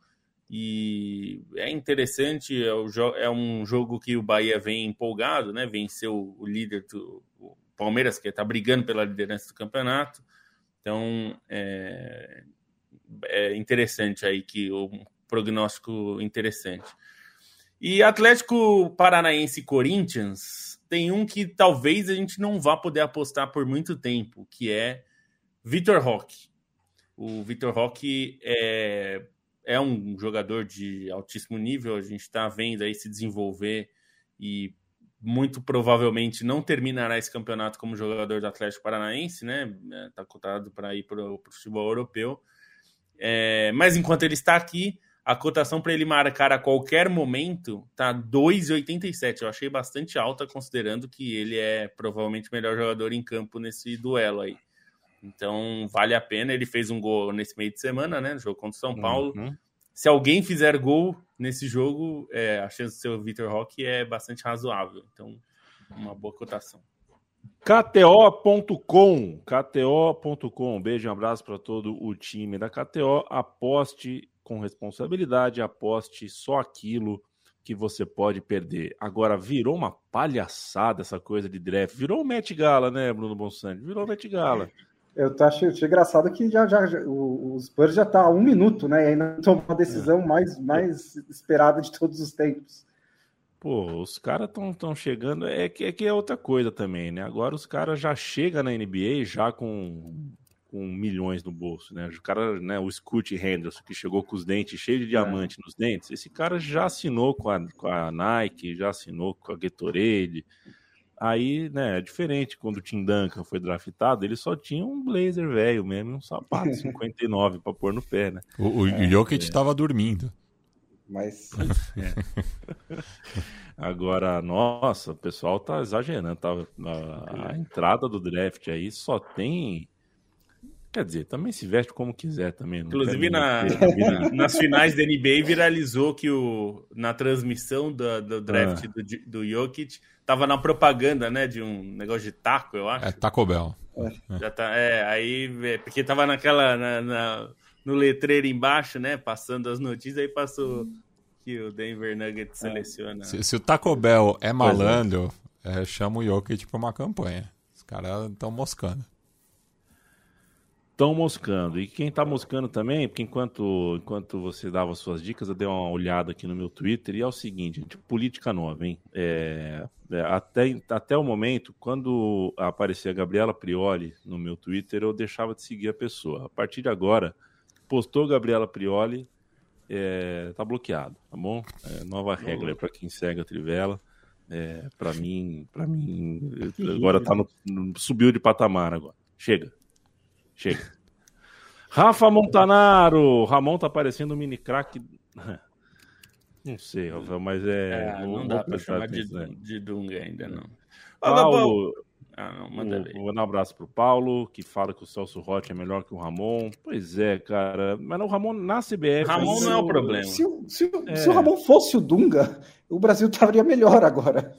e é interessante. É, o é um jogo que o Bahia vem empolgado, né? Venceu o líder do o Palmeiras, que está brigando pela liderança do campeonato. Então é, é interessante aí que um prognóstico interessante. E Atlético Paranaense e Corinthians tem um que talvez a gente não vá poder apostar por muito tempo, que é Vitor Roque. O Vitor Roque é, é um jogador de altíssimo nível, a gente está vendo aí se desenvolver e muito provavelmente não terminará esse campeonato como jogador do Atlético Paranaense, né? Está cotado para ir para o futebol europeu. É, mas enquanto ele está aqui, a cotação para ele marcar a qualquer momento tá 2,87. Eu achei bastante alta, considerando que ele é provavelmente o melhor jogador em campo nesse duelo aí. Então, vale a pena. Ele fez um gol nesse meio de semana, né? No jogo contra o São Paulo. Uhum. Se alguém fizer gol nesse jogo, é, a chance de ser o Vitor Roque é bastante razoável. Então, uma boa cotação. KTO.com, KTO.com. Beijo e um abraço para todo o time da KTO. Aposte com responsabilidade, aposte só aquilo que você pode perder. Agora, virou uma palhaçada essa coisa de draft. Virou o Met Gala, né, Bruno Bonsante? Virou o Met Gala. Eu achei, achei engraçado que já, já, já o, Spurs já está a um minuto, né? E ainda tomou a decisão é. mais, mais esperada de todos os tempos. Pô, os caras estão tão chegando. É que, é que é outra coisa também, né? Agora os caras já chegam na NBA já com, com milhões no bolso, né? O cara, né? O Scoot Henderson, que chegou com os dentes cheios de diamante é. nos dentes, esse cara já assinou com a, com a Nike, já assinou com a Gatorade. Aí, né, é diferente. Quando o Tim Duncan foi draftado, ele só tinha um blazer velho mesmo, um sapato 59 para pôr no pé, né? O, o é, Jokic estava é. dormindo. Mas. É. Agora, nossa, o pessoal tá exagerando. Tá? A, a, entrada do draft aí só tem. Quer dizer, também se veste como quiser também. Inclusive, na, na, nas finais da NBA viralizou que o, na transmissão do, do draft ah. do, do Jokic tava na propaganda, né? De um negócio de taco, eu acho. É Taco Bell. É. Já tá, é, aí, é, porque tava naquela. Na, na, no letreiro embaixo, né? Passando as notícias, aí passou que o Denver Nuggets é. seleciona. Se, se, o Taco Bell é, é malandro, é, chama o Jokic pra uma campanha. Os caras estão moscando estão moscando. E quem está moscando também, porque enquanto, enquanto você dava suas dicas, eu dei uma olhada aqui no meu Twitter e é o seguinte, gente, política nova, hein? É, é, até, até o momento, quando aparecia a Gabriela Prioli no meu Twitter, eu deixava de seguir a pessoa. A partir de agora, postou Gabriela Prioli, é, tá bloqueado, tá bom? É, nova regra para quem segue a Trivela. É, para mim, para mim, agora tá no, no, subiu de patamar agora. Chega, Chega. Rafa Montanaro. Ramon tá parecendo um mini craque. Não sei, Rafael, mas é. é não dá pra chamar de, de Dunga ainda, não. Paulo. Ah, não, manda um, um abraço pro Paulo, que fala que o Celso Rotti é melhor que o Ramon. Pois é, cara. Mas o Ramon na CBF. Ramon não é o problema. Se, se, é. se o Ramon fosse o Dunga, o Brasil estaria melhor agora.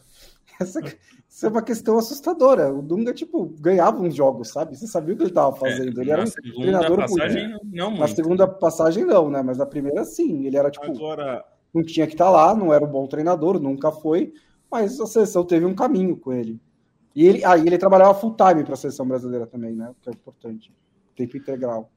Essa, isso é uma questão assustadora. O Dunga, tipo, ganhava uns jogos, sabe? Você sabia o que ele estava é, fazendo. É, ele era um treinador passagem, muito. Não muito. Na segunda passagem, não, né? Mas na primeira, sim. Ele era, tipo, Agora... não tinha que estar tá lá, não era um bom treinador, nunca foi. Mas a seleção teve um caminho com ele. E ele, aí ah, ele trabalhava full time para a seleção brasileira também, né? Que é importante. Tempo integral.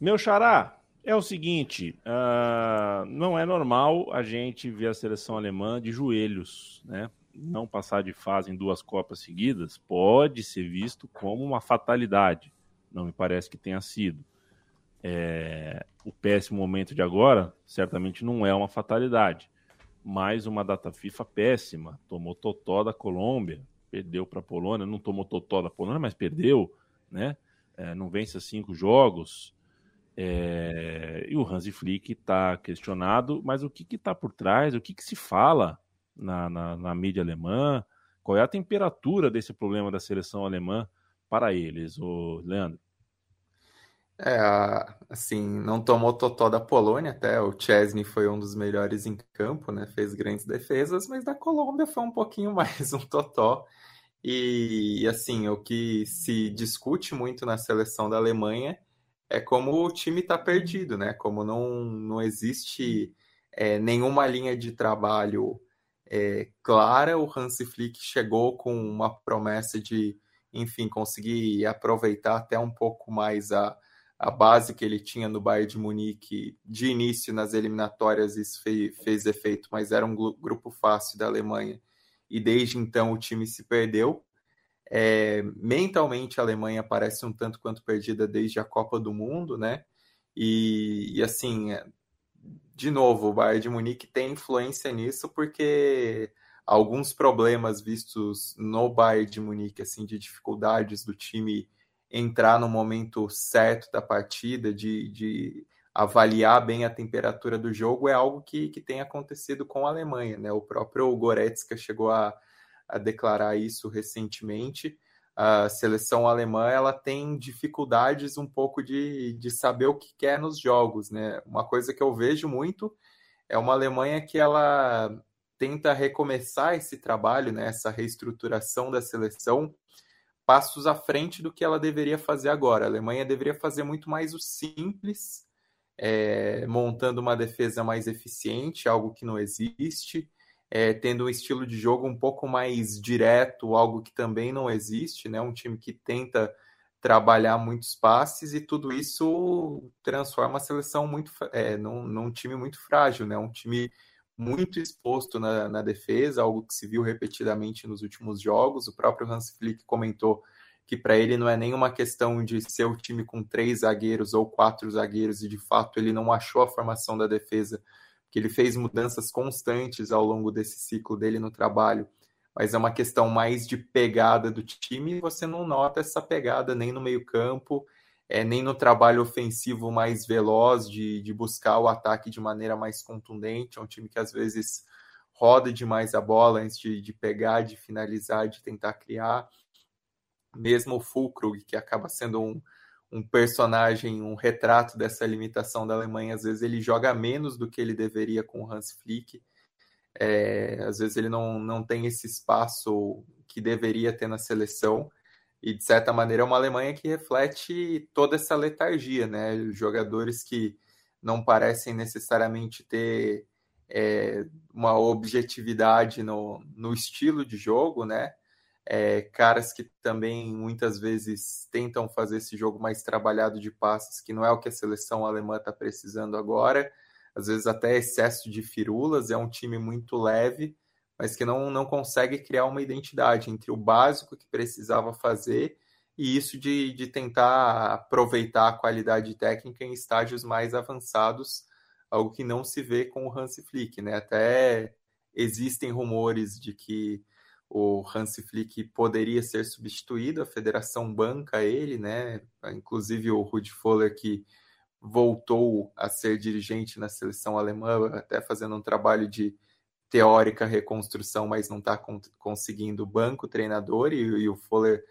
Meu xará, é o seguinte, uh, não é normal a gente ver a seleção alemã de joelhos, né? Não passar de fase em duas Copas seguidas pode ser visto como uma fatalidade. Não me parece que tenha sido. É, o péssimo momento de agora certamente não é uma fatalidade. Mais uma data FIFA péssima. Tomou totó da Colômbia, perdeu para a Polônia, não tomou totó da Polônia, mas perdeu, né? É, não vence cinco jogos. É, e o Hansi Flick está questionado, mas o que está por trás? O que, que se fala na, na, na, mídia alemã? Qual é a temperatura desse problema da seleção alemã para eles, o Leandro? É, assim, não tomou totó da Polônia, até o Chesney foi um dos melhores em campo, né? Fez grandes defesas, mas da Colômbia foi um pouquinho mais um totó. E, assim, o que se discute muito na seleção da Alemanha é como o time está perdido, né? Como não, não existe é, nenhuma linha de trabalho é, clara. O Hansi Flick chegou com uma promessa de, enfim, conseguir aproveitar até um pouco mais a, a base que ele tinha no Bayern de Munique de início nas eliminatórias. Isso fez, fez efeito, mas era um grupo fácil da Alemanha. E desde então o time se perdeu. É, mentalmente a Alemanha parece um tanto quanto perdida desde a Copa do Mundo, né? E, e assim, de novo, o Bayern de Munique tem influência nisso porque alguns problemas vistos no Bayern de Munique, assim, de dificuldades do time entrar no momento certo da partida, de, de avaliar bem a temperatura do jogo, é algo que, que tem acontecido com a Alemanha, né? O próprio Goretzka chegou a, a declarar isso recentemente a seleção alemã ela tem dificuldades um pouco de, de saber o que quer nos jogos, né? Uma coisa que eu vejo muito é uma Alemanha que ela tenta recomeçar esse trabalho, né? Essa reestruturação da seleção passos à frente do que ela deveria fazer agora. A Alemanha deveria fazer muito mais o simples, é, montando uma defesa mais eficiente, algo que não existe é, tendo um estilo de jogo um pouco mais direto, algo que também não existe, né? Um time que tenta trabalhar muitos passes e tudo isso transforma a seleção muito é, num, num time muito frágil, né? Um time muito exposto na, na, defesa, algo que se viu repetidamente nos últimos jogos. O próprio Hans Flick comentou que para ele não é nenhuma questão de ser o time com três zagueiros ou quatro zagueiros, e de fato ele não achou a formação da defesa, que ele fez mudanças constantes ao longo desse ciclo dele no trabalho, mas é uma questão mais de pegada do time, você não nota essa pegada nem no meio-campo, é, nem no trabalho ofensivo mais veloz, de, de buscar o ataque de maneira mais contundente. É um time que às vezes roda demais a bola antes de, de pegar, de finalizar, de tentar criar mesmo o Fulkrug, que acaba sendo um, um personagem, um retrato dessa limitação da Alemanha, às vezes ele joga menos do que ele deveria com o Hans Flick. É, às vezes ele não, não tem esse espaço que deveria ter na seleção. E, de certa maneira, é uma Alemanha que reflete toda essa letargia, né? Jogadores que não parecem necessariamente ter é, uma objetividade no, no estilo de jogo, né? É, caras que também muitas vezes tentam fazer esse jogo mais trabalhado de passes, que não é o que a seleção alemã está precisando agora, às vezes até excesso de firulas, é um time muito leve, mas que não, não consegue criar uma identidade entre o básico que precisava fazer e isso de, de tentar aproveitar a qualidade técnica em estágios mais avançados, algo que não se vê com o Hansi Flick, né? Até existem rumores de que o Hans Flick poderia ser substituído, a federação banca ele, né? Inclusive o Rudi Foller que voltou a ser dirigente na seleção alemã, até fazendo um trabalho de teórica reconstrução, mas não está con conseguindo banco treinador e, e, o Foller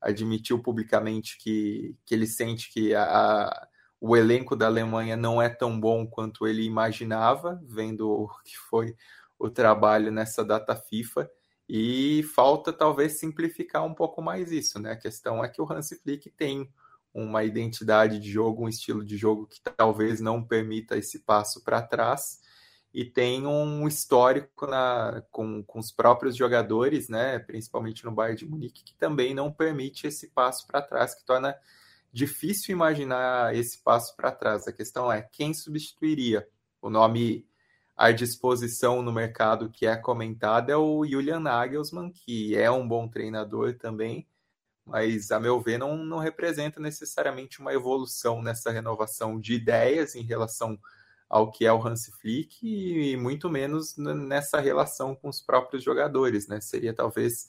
admitiu publicamente que, que ele sente que a, a, o elenco da Alemanha não é tão bom quanto ele imaginava, vendo o que foi o trabalho nessa data FIFA. E falta talvez simplificar um pouco mais isso, né? A questão é que o Hansi Flick tem uma identidade de jogo, um estilo de jogo que talvez não permita esse passo para trás e tem um histórico na, com, com os próprios jogadores, né, principalmente no Bayern de Munique, que também não permite esse passo para trás, que torna difícil imaginar esse passo para trás. A questão é quem substituiria. O nome à disposição no mercado que é comentado é o Julian Nagelsmann, que é um bom treinador também, mas a meu ver não, não representa necessariamente uma evolução nessa renovação de ideias em relação ao que é o Hans Flick e muito menos nessa relação com os próprios jogadores, né? Seria talvez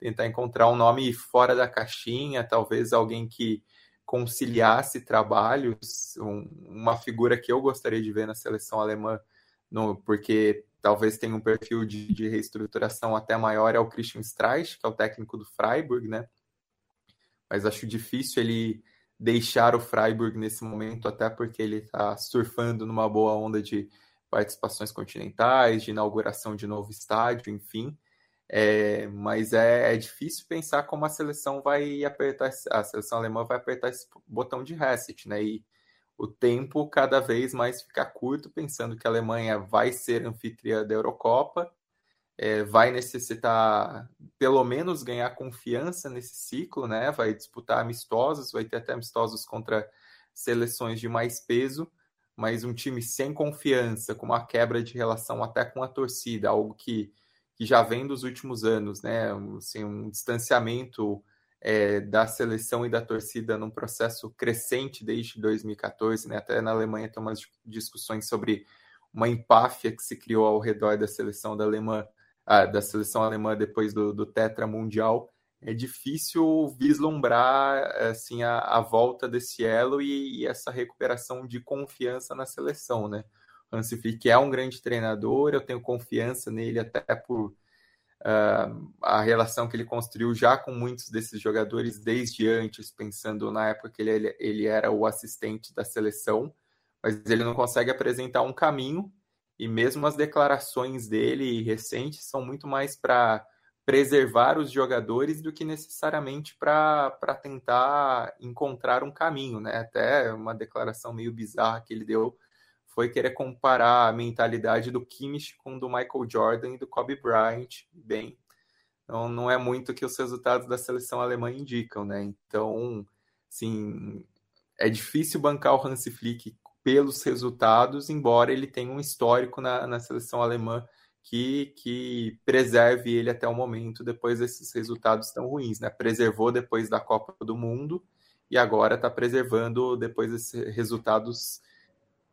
tentar encontrar um nome fora da caixinha, talvez alguém que conciliasse trabalhos, um, uma figura que eu gostaria de ver na seleção alemã no, porque talvez tenha um perfil de, de, reestruturação até maior, é o Christian Streich, que é o técnico do Freiburg, né? Mas acho difícil ele deixar o Freiburg nesse momento, até porque ele está surfando numa boa onda de participações continentais, de inauguração de novo estádio, enfim. É, mas é, é, difícil pensar como a seleção vai apertar, a seleção alemã vai apertar esse botão de reset, né? E o tempo cada vez mais fica curto, pensando que a Alemanha vai ser anfitriã da Eurocopa, é, vai necessitar pelo menos ganhar confiança nesse ciclo, né? Vai disputar amistosos, vai ter até amistosos contra seleções de mais peso, mas um time sem confiança, com uma quebra de relação até com a torcida, algo que, que já vem dos últimos anos, né? Assim, um distanciamento é, da seleção e da torcida num processo crescente desde 2014, né? Até na Alemanha tem umas discussões sobre uma empáfia que se criou ao redor da seleção da alemã, ah, da seleção alemã depois do, do tetra mundial. É difícil vislumbrar assim a, a volta desse elo e, e, essa recuperação de confiança na seleção, né? Hansi Flick é um grande treinador, eu tenho confiança nele até por uh, a relação que ele construiu já com muitos desses jogadores desde antes, pensando na época que ele, ele era o assistente da seleção, mas ele não consegue apresentar um caminho, e mesmo as declarações dele recentes são muito mais para preservar os jogadores do que necessariamente para tentar encontrar um caminho, né? Até uma declaração meio bizarra que ele deu foi querer comparar a mentalidade do Kimmich com do Michael Jordan e do Kobe Bryant. Bem, não, não é muito que os resultados da seleção alemã indicam, né? Então, sim, é difícil bancar o Hansi Flick pelos resultados, embora ele tenha um histórico na, na seleção alemã que, que preserve ele até o momento, depois desses resultados tão ruins, né? Preservou depois da Copa do Mundo e agora está preservando depois desses resultados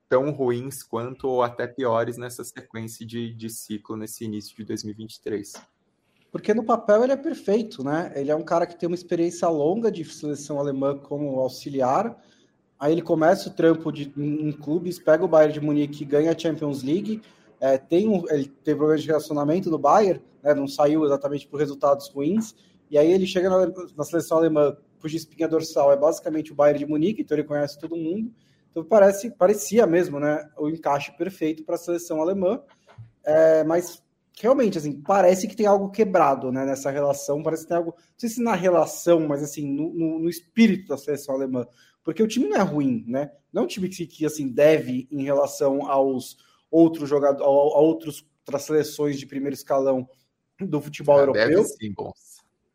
tão ruins quanto ou até piores nessa sequência de, de ciclo nesse início de 2023. Porque no papel ele é perfeito, né? Ele é um cara que tem uma experiência longa de seleção alemã como auxiliar. Aí ele começa o trampo de, em clubes, pega o Bayern de Munique, ganha a Champions League. É, tem um, ele teve problema de relacionamento no Bayern, né? não saiu exatamente por resultados ruins. E aí ele chega na, na seleção alemã, cuja espinha dorsal é basicamente o Bayern de Munique, então ele conhece todo mundo. Então parece, parecia mesmo, né? O encaixe perfeito para a seleção alemã. É, mas realmente, assim, parece que tem algo quebrado né, nessa relação, parece que tem algo, não sei se na relação, mas assim, no, no, no espírito da seleção alemã, porque o time não é ruim, né? Não é um time que, que assim, deve em relação aos outros jogadores, a, a outros, outras seleções de primeiro escalão do futebol Já europeu. Deve sim.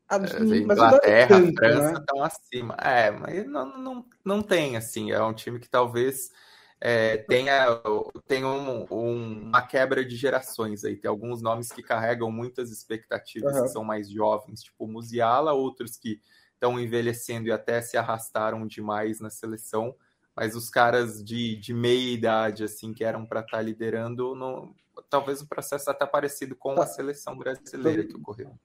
Ah, mas Inglaterra, tanto, França né? estão acima. É, mas não, não, não tem, assim, é um time que talvez é, tenha, tenha um, um, uma quebra de gerações aí. Tem alguns nomes que carregam muitas expectativas, uhum. que são mais jovens, tipo Musiala, outros que estão envelhecendo e até se arrastaram demais na seleção, mas os caras de, de meia idade, assim, que eram para estar tá liderando, no, talvez o processo até parecido com tá. a seleção brasileira que ocorreu.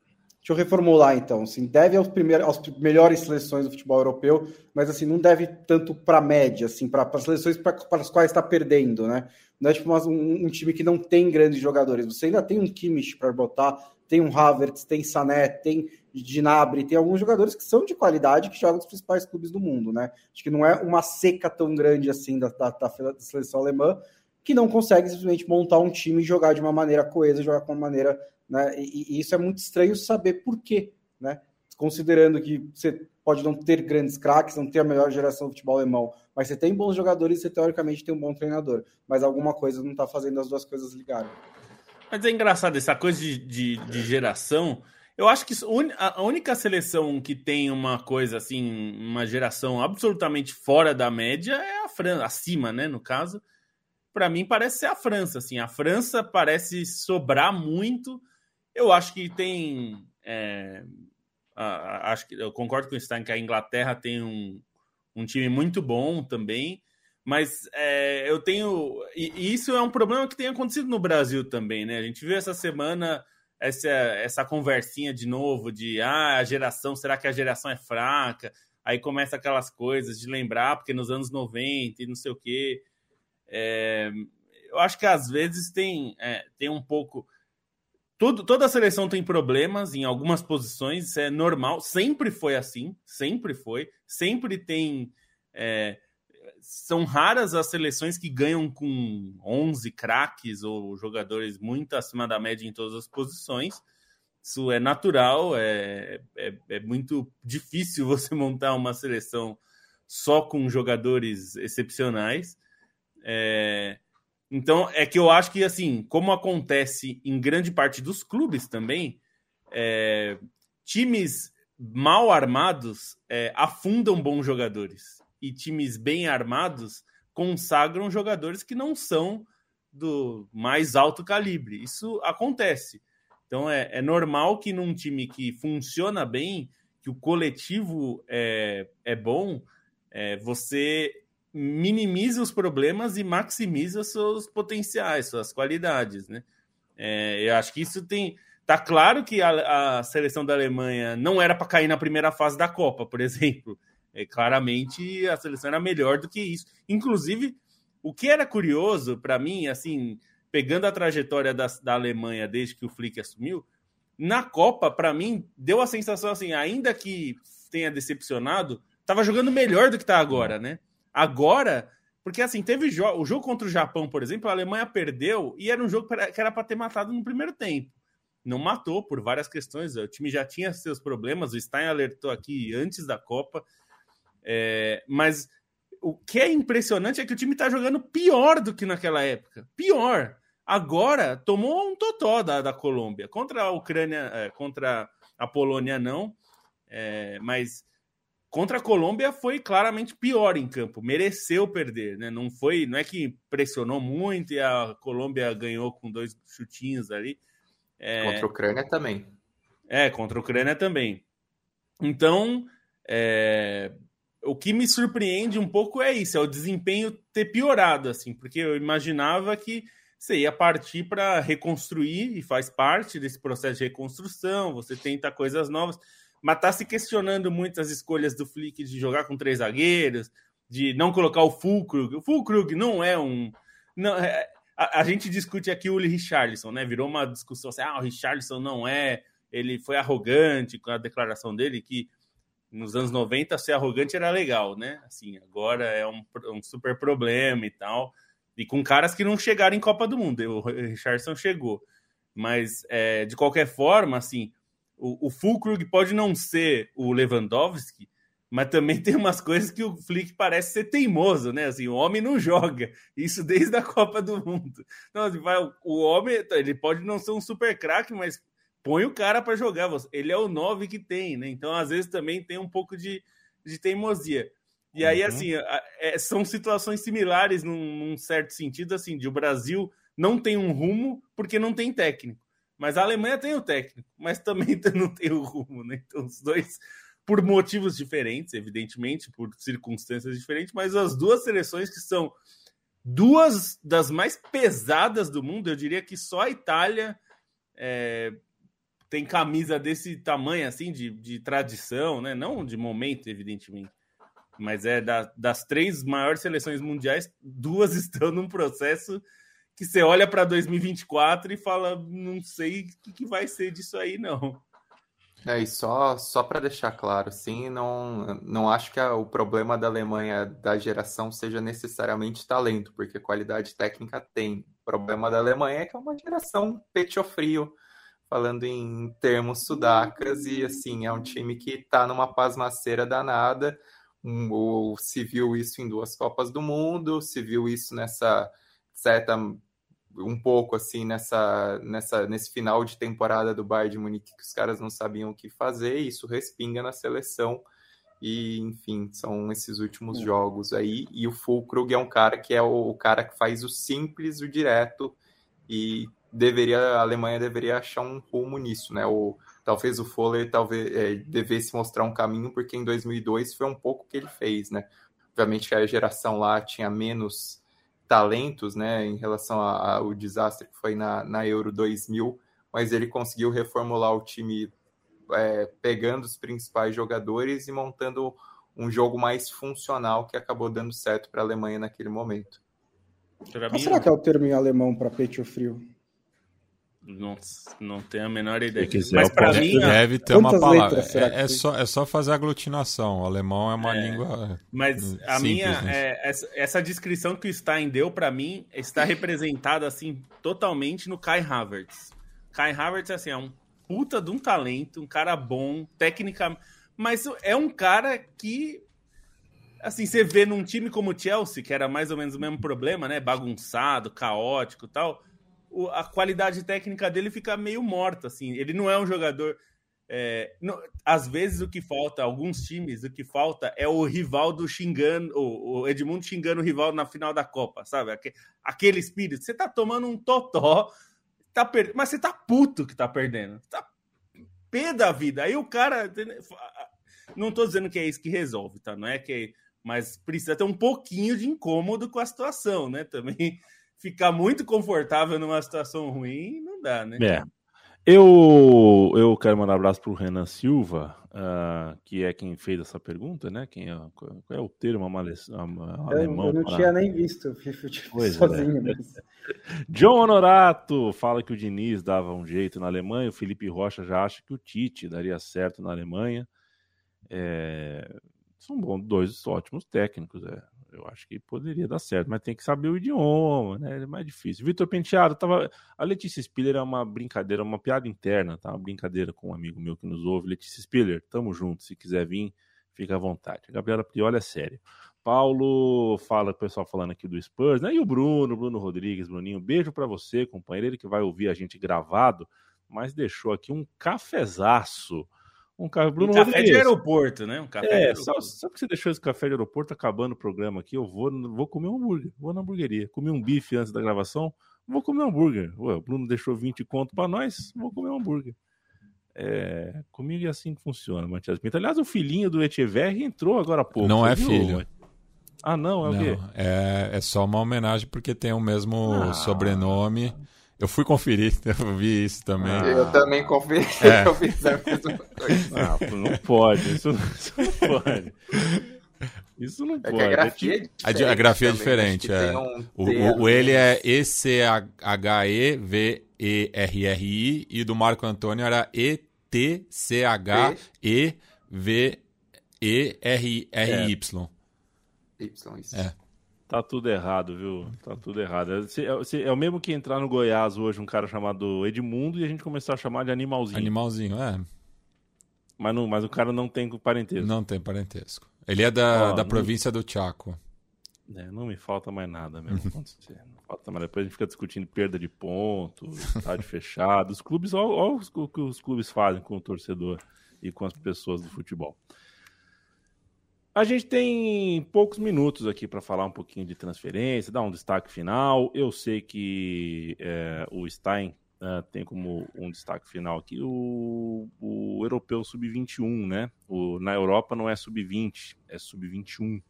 Deixa eu reformular então. Assim, deve aos primeiros, às melhores seleções do futebol europeu, mas assim não deve tanto para a média, assim, para as seleções para as quais está perdendo, né? Não é tipo uma, um, um, time que não tem grandes jogadores. Você ainda tem um Kimmich para botar, tem um Havertz, tem Sané, tem Gnabry, tem alguns jogadores que são de qualidade que jogam nos principais clubes do mundo, né? Acho que não é uma seca tão grande assim da, da, da seleção alemã que não consegue simplesmente montar um time e jogar de uma maneira coesa, jogar com uma maneira né? E, e, isso é muito estranho saber por quê, né? Considerando que você pode não ter grandes craques, não ter a melhor geração do futebol alemão, mas você tem bons jogadores e você teoricamente tem um bom treinador. Mas alguma coisa não está fazendo as duas coisas ligarem. Mas é engraçado, essa coisa de, de, de geração. Eu acho que a única seleção que tem uma coisa assim, uma geração absolutamente fora da média é a França, acima, né, no caso. Para mim parece ser a França, assim, a França parece sobrar muito eu acho que tem. É, acho que eu concordo com o Stein que a Inglaterra tem um, um time muito bom também, mas é, eu tenho. E, e, isso é um problema que tem acontecido no Brasil também, né? A gente viu essa semana essa, essa conversinha de novo de ah, a geração, será que a geração é fraca? Aí começa aquelas coisas de lembrar, porque nos anos 90 e não sei o quê. É, eu acho que às vezes tem, é, tem um pouco tudo, toda a seleção tem problemas em algumas posições, isso é normal, sempre foi assim, sempre foi, sempre tem. É, são raras as seleções que ganham com 11 craques ou jogadores muito acima da média em todas as posições. Isso é natural, é, é, é muito difícil você montar uma seleção só com jogadores excepcionais. É, então, é que eu acho que, assim, como acontece em grande parte dos clubes também, é, times mal armados é, afundam bons jogadores. E times bem armados consagram jogadores que não são do mais alto calibre. Isso acontece. Então, é, é normal que num time que funciona bem, que o coletivo é, é bom, é, você minimiza os problemas e maximiza seus potenciais, suas qualidades, né? É, eu acho que isso tem. Tá claro que a, a seleção da Alemanha não era para cair na primeira fase da Copa, por exemplo. É, claramente a seleção era melhor do que isso. Inclusive, o que era curioso para mim, assim, pegando a trajetória da, da Alemanha desde que o Flick assumiu, na Copa, para mim, deu a sensação assim, ainda que tenha decepcionado, estava jogando melhor do que está agora, né? Agora, porque assim, teve jo o jogo contra o Japão, por exemplo, a Alemanha perdeu e era um jogo que era para ter matado no primeiro tempo. Não matou por várias questões. O time já tinha seus problemas. O Stein alertou aqui antes da Copa. É, mas o, que é impressionante é que o time tá jogando pior do que naquela época. Pior. Agora tomou um totó da, da Colômbia. Contra a Ucrânia, é, contra a Polônia, não. É, mas contra a Colômbia foi claramente pior em campo. Mereceu perder, né? Não foi, não é que pressionou muito e a Colômbia ganhou com dois chutinhos ali. É, contra a Ucrânia também. É, contra a Ucrânia também. Então, é, o que me surpreende um pouco é isso, é o desempenho ter piorado, assim, porque eu imaginava que você ia partir para reconstruir e faz parte desse processo de reconstrução, você tenta coisas novas, mas tá se questionando muito as escolhas do Flick de jogar com três zagueiros, de não colocar o Fulkrug. O Fulkrug não é um. Não, é, a, a, gente discute aqui o Richarlison, né? Virou uma discussão assim: ah, o Richarlison não é. Ele foi arrogante com a declaração dele que nos anos 90 ser arrogante era legal, né? Assim, agora é um, um super problema e tal. E com caras que não chegaram em Copa do Mundo. O Richardson chegou. Mas, é, de qualquer forma, assim, o, o Fulkrug pode não ser o Lewandowski, mas também tem umas coisas que o Flick parece ser teimoso, né? Assim, o homem não joga. Isso desde a Copa do Mundo. Então, assim, vai, o homem, ele pode não ser um super craque, mas põe o cara para jogar. Ele é o 9 que tem, né? Então, às vezes, também tem um pouco de, de teimosia. E aí, uhum. assim, é, são situações similares num, num, certo sentido, assim, de o Brasil não tem um rumo porque não tem técnico. Mas a Alemanha tem o técnico, mas também não tem o rumo, né? Então, os dois, por motivos diferentes, evidentemente, por circunstâncias diferentes, mas as duas seleções que são duas das mais pesadas do mundo, eu diria que só a Itália é, tem camisa desse tamanho, assim, de, de tradição, né? Não de momento, evidentemente. Mas é da, das três maiores seleções mundiais, duas estão num processo que você olha para 2024 e fala, não sei o que, que vai ser disso aí, não. É, e só, só para deixar claro, sim, não, não acho que a, o problema da Alemanha da geração seja necessariamente talento, porque qualidade técnica tem. O problema da Alemanha é que é uma geração pecho frio, falando em termos sudacas, e assim, é um time que está numa pasmaceira danada. Um, o, se viu isso em duas Copas do Mundo, se viu isso nessa certa um pouco assim nessa, nessa nesse final de temporada do Bayern de Munique que os caras não sabiam o que fazer, e isso respinga na seleção. E, enfim, são esses últimos jogos aí. E o Fulkrug é um cara que é o, o cara que faz o simples, o direto, e deveria a Alemanha deveria achar um rumo nisso, né? O, talvez o Fuller talvez é, devesse mostrar um caminho, porque em 2002 foi um pouco o que ele fez, né? Obviamente que a geração lá tinha menos talentos, né, em relação ao desastre que foi na, na Euro 2000, mas ele conseguiu reformular o time é, pegando os principais jogadores e montando um jogo mais funcional que acabou dando certo para a Alemanha naquele momento. Qual será que é o termo em alemão para peito frio? Não, não tenho a menor ideia. Quiser, Mas para mim. Deve ter uma palavra. É, é, só, é só fazer aglutinação. O alemão é uma é, língua. Mas simples, a minha. Né? É, essa, essa, descrição que o Stein deu para mim está representada assim totalmente no Kai Havertz. Kai Havertz assim, é um puta de um talento, um cara bom, técnica. Mas é um cara que. Assim, você vê num time como o Chelsea, que era mais ou menos o mesmo problema, né? Bagunçado, caótico e tal a qualidade técnica dele fica meio morta, assim. Ele não é um jogador. É, não, às vezes o que falta, alguns times, o que falta é o rival do xingando, o, o Edmundo xingando o rival na final da Copa, sabe? Aquele, aquele espírito. Você tá tomando um totó, tá per... mas você tá puto que tá perdendo. Tá pé da vida. Aí o cara. Não tô dizendo que é isso que resolve, tá? Não é que. Mas precisa ter um pouquinho de incômodo com a situação, né? Também ficar muito confortável numa situação ruim, não dá, né? É. Eu, eu quero mandar um abraço para o Renan Silva, uh, que é quem fez essa pergunta, né? Quem é, qual é o termo alemão? Eu, eu não tinha nem visto o é. sozinho. É. Mas... John Honorato fala que o Diniz dava um jeito na Alemanha, o Felipe Rocha já acha que o Tite daria certo na Alemanha. É... São bons, dois ótimos técnicos, é eu acho que poderia dar certo, mas tem que saber o idioma, né? É mais difícil. Vitor Penteado, tava... a Letícia Spiller é uma brincadeira, uma piada interna, tá? Uma brincadeira com um amigo meu que nos ouve. Letícia Spiller, tamo junto. Se quiser vir, fica à vontade. A Gabriela Prioli é sério. Paulo fala, o pessoal falando aqui do Spurs, né? E o Bruno, Bruno Rodrigues, Bruninho, beijo para você, companheiro, ele que vai ouvir a gente gravado, mas deixou aqui um cafezaço. Um, café, Bruno um café Rodrigues. de aeroporto, né? Um café é, só, só que você deixou esse café de aeroporto acabando o programa aqui, eu vou, vou comer um hambúrguer, vou na hamburgueria. Comi um bife antes da gravação, vou comer um hambúrguer. Ué, o Bruno deixou 20 conto para nós, vou comer um hambúrguer. É, comigo é assim que funciona, Matias Pinto. Aliás, o filhinho do Echeverri entrou agora há pouco. Não é viu? filho. Ah, não, é não, o quê? É, é só uma homenagem porque tem o mesmo Ah. sobrenome. Eu fui conferir, eu vi isso também. Ah. Eu também conferi, É. eu fiz a mesma coisa. Ah, não pode, isso, não- isso não pode. Isso não É pode. que a grafia é tipo- A, diferente. di- a grafia é diferente, é. um O, o- o ele é. E-C-H-E-V-E-R-R-I e do Marco Antônio era E-T-C-H-E-V-E-R-R-Y. Y, isso. É. Tá tudo errado, viu? Tá tudo errado. É, é- é o mesmo que entrar no Goiás hoje um cara chamado Edmundo e a gente começar a chamar de animalzinho. Animalzinho, é. Mas, não, mas o cara não tem parentesco. Não tem parentesco. Ele é da, Ó, da não- província do Chaco. É, não me falta mais nada mesmo. Não falta mais. Depois a gente fica discutindo perda de ponto, estádio fechado. Os clubes, olha, o que os clubes fazem com o torcedor e com as pessoas do futebol. A gente tem poucos minutos aqui para falar um pouquinho de transferência, dar um destaque final. Eu sei que é, o Stein ah, tem como um destaque final aqui o, o europeu sub-21, né? O, na Europa não é sub-20, é sub-21.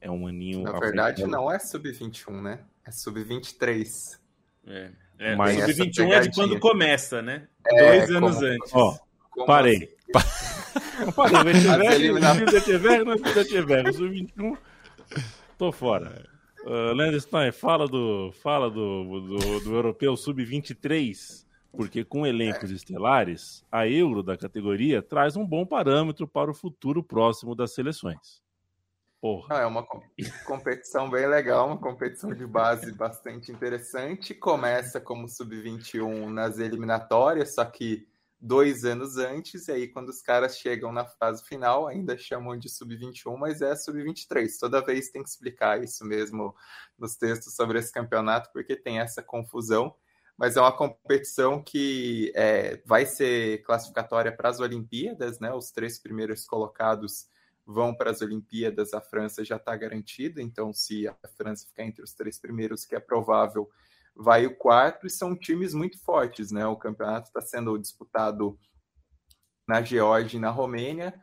É um aninho. Na verdade, frente não é sub-21, né? É sub-23. É, é, Mas- o essa sub-21 é de quando começa, né? É, Dois anos como- antes. Ó, Como Parei. assim? O o time do Echeverri não é time do Echeverri. O Sub-21, tô fora. Uh, Leandro Stein, fala do, fala do, do, do europeu Sub-23, porque com elencos estelares, a Euro da categoria traz um bom parâmetro para o futuro próximo das seleções. Porra. Ah, é uma com- competição bem legal, uma competição de base bastante interessante. Começa como sub-21 nas eliminatórias, só que dois anos antes, e aí quando os caras chegam na fase final, ainda chamam de sub-21, mas é sub-23. Toda vez tem que explicar isso mesmo nos textos sobre esse campeonato, porque tem essa confusão. Mas é uma competição que é, vai ser classificatória para as Olimpíadas, né? Os três primeiros colocados vão para as Olimpíadas, a França já está garantida, então se a França ficar entre os três primeiros, que é provável, vai o quarto, e são times muito fortes, né? O campeonato está sendo disputado na Geórgia e na Romênia.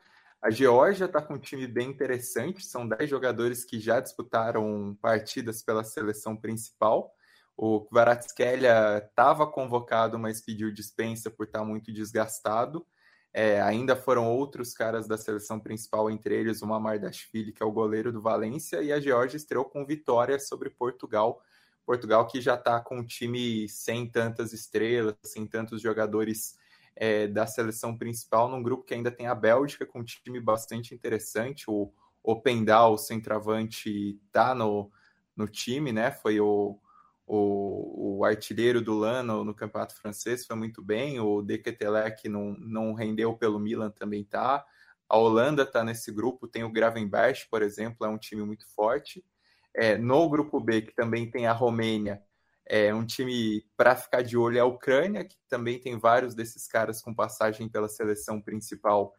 A Geórgia está com um time bem interessante, são 10 jogadores que já disputaram partidas pela seleção principal. O Kvaratskhelia estava convocado, mas pediu dispensa por estar muito desgastado. É, ainda foram outros caras da seleção principal, entre eles o Mamardashvili, que é o goleiro do Valência, e a Geórgia estreou com vitória sobre Portugal. Portugal que já está com um time sem tantas estrelas, sem tantos jogadores é, da seleção principal, num grupo que ainda tem a Bélgica, com um time bastante interessante. O Opendal, o centroavante, está no, no time, né? Foi o, o, o artilheiro do Lano no campeonato francês, foi muito bem. O De Ketelec não, não rendeu pelo Milan, também tá. A Holanda está nesse grupo, tem o Gravenberch, por exemplo, é um time muito forte. É, no grupo B, que também tem a Romênia, é um time para ficar de olho é a Ucrânia, que também tem vários desses caras com passagem pela seleção principal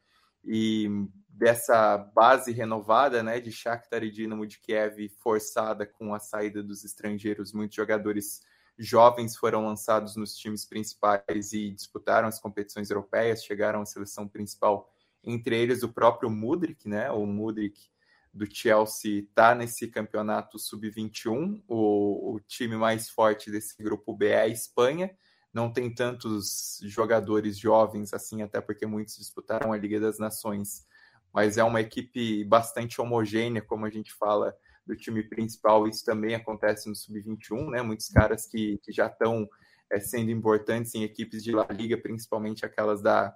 e dessa base renovada, né, de Shakhtar e Dinamo de Kiev forçada com a saída dos estrangeiros, muitos jogadores jovens foram lançados nos times principais e disputaram as competições europeias, chegaram à seleção principal, entre eles o próprio Mudrik, né, o Mudrik do Chelsea está nesse campeonato sub-21. O, o, time mais forte desse grupo B é a Espanha. Não tem tantos jogadores jovens assim, até porque muitos disputaram a Liga das Nações. Mas é uma equipe bastante homogênea, como a gente fala do time principal. Isso também acontece no sub-21, né? Muitos caras que, que já estão é, sendo importantes em equipes de La Liga, principalmente aquelas da,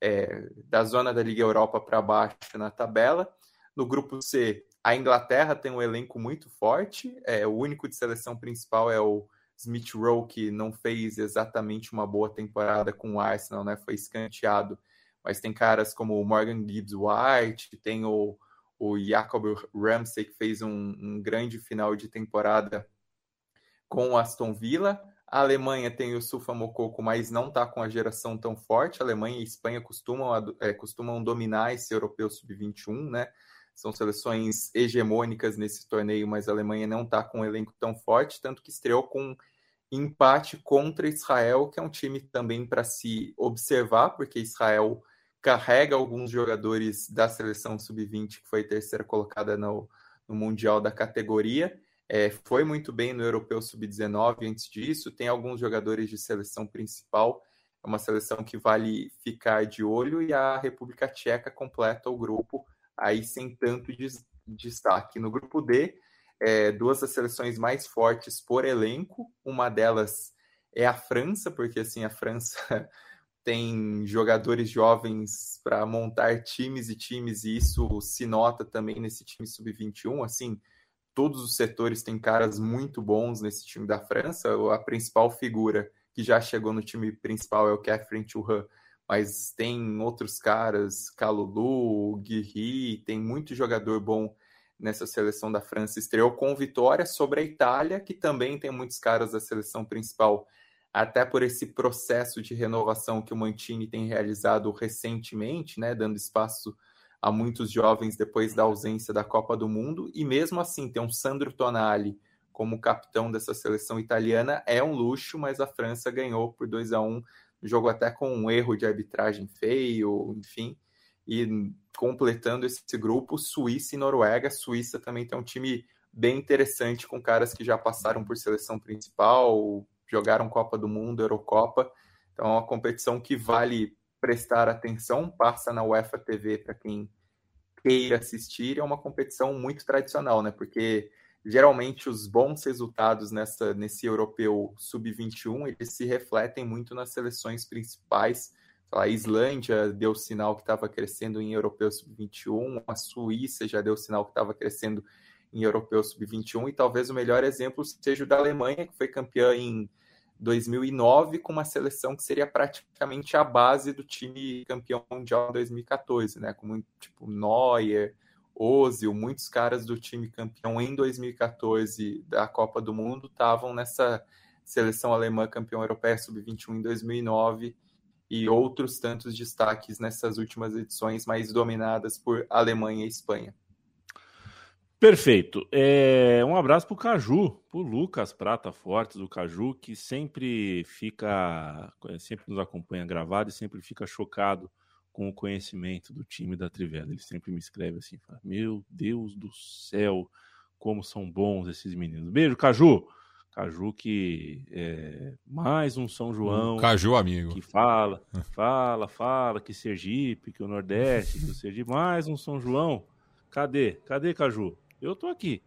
é, da zona da Liga Europa para baixo na tabela. No grupo C, a Inglaterra tem um elenco muito forte. É, o único de seleção principal é o Smith Rowe, que não fez exatamente uma boa temporada com o Arsenal, né? Foi escanteado. Mas tem caras como o Morgan Gibbs White, tem o, o Jacob Ramsey, que fez um, um grande final de temporada com o Aston Villa. A Alemanha tem o Sufa Mococo, mas não está com a geração tão forte. A Alemanha e a Espanha costumam, é, costumam dominar esse europeu sub-21, né? São seleções hegemônicas nesse torneio, mas a Alemanha não está com um elenco tão forte, tanto que estreou com empate contra Israel, que é um time também para se observar, porque Israel carrega alguns jogadores da seleção sub-20, que foi terceira colocada no, no Mundial da categoria. É, foi muito bem no Europeu Sub-19 antes disso, tem alguns jogadores de seleção principal, é uma seleção que vale ficar de olho, e a República Tcheca completa o grupo aí sem tanto destaque. No grupo D, é, duas das seleções mais fortes por elenco, uma delas é a França, porque assim a França tem jogadores jovens para montar times e times, e isso se nota também nesse time sub-21. Assim, todos os setores têm caras muito bons nesse time da França. A principal figura que já chegou no time principal é o Catherine Churran, mas tem outros caras, Calulu, Guirri, tem muito jogador bom nessa seleção da França. Estreou com vitória sobre a Itália, que também tem muitos caras da seleção principal até por esse processo de renovação que o Mantini tem realizado recentemente, né, dando espaço a muitos jovens depois da ausência da Copa do Mundo, e mesmo assim ter um Sandro Tonali como capitão dessa seleção italiana é um luxo, mas a França ganhou por 2 a 1 jogo até com um erro de arbitragem feio, enfim, e completando esse grupo, Suíça e Noruega. Suíça também tem um time bem interessante com caras que já passaram por seleção principal, jogaram Copa do Mundo, Eurocopa. Então é uma competição que vale prestar atenção, passa na UEFA TV para quem queira assistir, é uma competição muito tradicional, né? Porque geralmente os bons resultados nessa, nesse europeu sub-21 eles se refletem muito nas seleções principais. A Islândia deu sinal que estava crescendo em europeu sub-21, a Suíça já deu sinal que estava crescendo em europeu sub-21 e talvez o melhor exemplo seja o da Alemanha, que foi campeã em 2009 com uma seleção que seria praticamente a base do time campeão mundial em 2014, né? Com tipo Neuer, Ozil, muitos caras do time campeão em 2014 da Copa do Mundo estavam nessa seleção alemã campeão europeia sub-21 em 2009 e outros tantos destaques nessas últimas edições mais dominadas por Alemanha e Espanha. Perfeito. É, um abraço pro Caju, pro Lucas Prata Fortes, o Caju, que sempre fica, sempre nos acompanha gravado e sempre fica chocado com o conhecimento do time da Trivela. Ele sempre me escreve assim, fala, meu Deus do céu, como são bons esses meninos. Beijo, Caju. Caju que é mais um São João. Caju amigo. Que fala, fala, fala que Sergipe, que o Nordeste, que o Sergipe, mais um São João. Cadê? Cadê Caju? Eu tô aqui.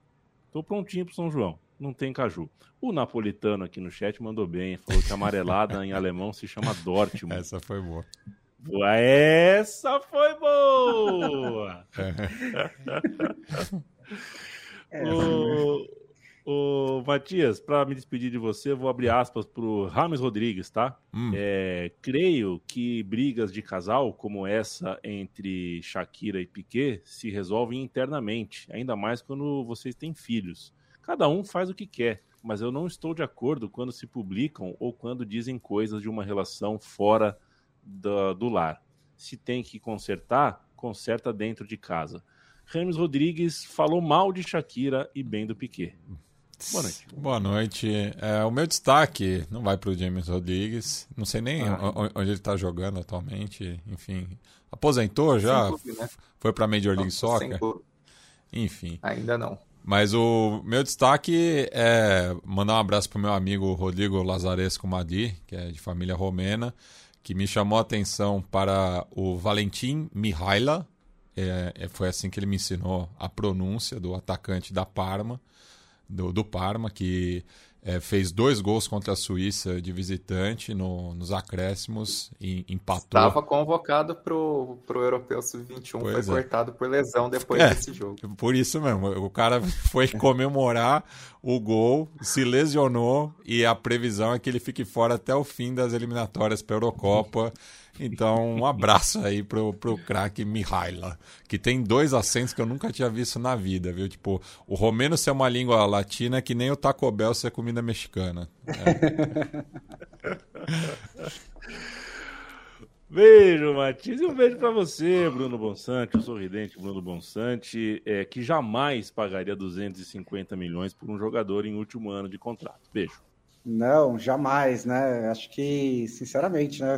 Tô prontinho pro São João. Não tem caju. O napolitano aqui no chat mandou bem. Falou que amarelada em alemão se chama Dortmund. Essa foi boa. Essa foi boa! É. o, Ô, Matias, para me despedir de você, eu vou abrir aspas para o Rames Rodrigues, tá? Hum. É, creio que brigas de casal como essa entre Shakira e Piquet se resolvem internamente, ainda mais quando vocês têm filhos. Cada um faz o que quer, mas eu não estou de acordo quando se publicam ou quando dizem coisas de uma relação fora do, do lar. Se tem que consertar, conserta dentro de casa. Rames Rodrigues falou mal de Shakira e bem do Piquet. Boa noite. Boa noite. É, o meu destaque não vai para o James Rodrigues. Não sei nem ah. onde ele está jogando atualmente. Enfim, aposentou já? Clube, né? Foi para a Major League Soccer? Enfim. Ainda não. Mas o meu destaque é mandar um abraço para o meu amigo Rodrigo Lazaresco Madi, que é de família romena, que me chamou a atenção para o Valentim Mihaila. É, é, foi assim que ele me ensinou a pronúncia do atacante da Parma do, do Parma, que é, fez dois gols contra a Suíça de visitante no, nos acréscimos e empatou. Estava convocado para o Europeu Sub-21, foi é. cortado por lesão depois é, desse jogo. Por isso mesmo, o cara foi comemorar o gol, se lesionou e a previsão é que ele fique fora até o fim das eliminatórias para a Eurocopa. Então, um abraço aí pro, pro craque Mihaila, que tem dois acentos que eu nunca tinha visto na vida, viu? Tipo, o romeno ser uma língua latina é que nem o Taco Bell ser comida mexicana. É. Beijo, Matias. E um beijo para você, Bruno Bonsante, o sorridente Bruno Bonsante, é, que jamais pagaria 250 milhões por um jogador em último ano de contrato. Beijo. Não, jamais, né? Acho que, sinceramente, né?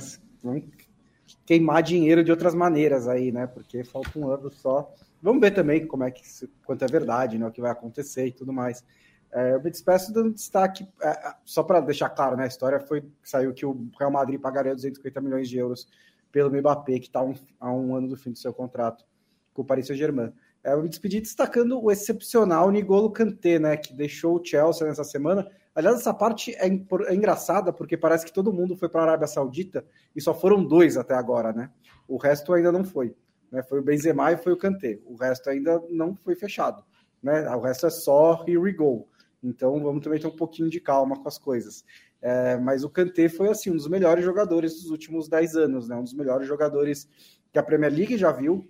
Queimar dinheiro de outras maneiras aí, né? Porque falta um ano só. Vamos ver também como é que quanto é verdade, né? O que vai acontecer e tudo mais. É, eu me despeço dando destaque, é, é só para deixar claro, né? A história foi saiu que o Real Madrid pagaria 250 milhões de euros pelo Mbappé, que está um, a um ano do fim do seu contrato com o Paris Saint-Germain. É, eu me despedi destacando o excepcional Nigolo Kanté, né? Que deixou o Chelsea nessa semana Aliás, essa parte é, é engraçada porque parece que todo mundo foi para a Arábia Saudita e só foram dois até agora, né? O resto ainda não foi. Né? Foi o Benzema e foi o Kanté. O resto ainda não foi fechado. Né? O resto é só here we go. Então vamos também ter um pouquinho de calma com as coisas. É, mas o Kanté foi assim um dos melhores jogadores dos últimos 10 anos, né? Um dos melhores jogadores que a Premier League já viu.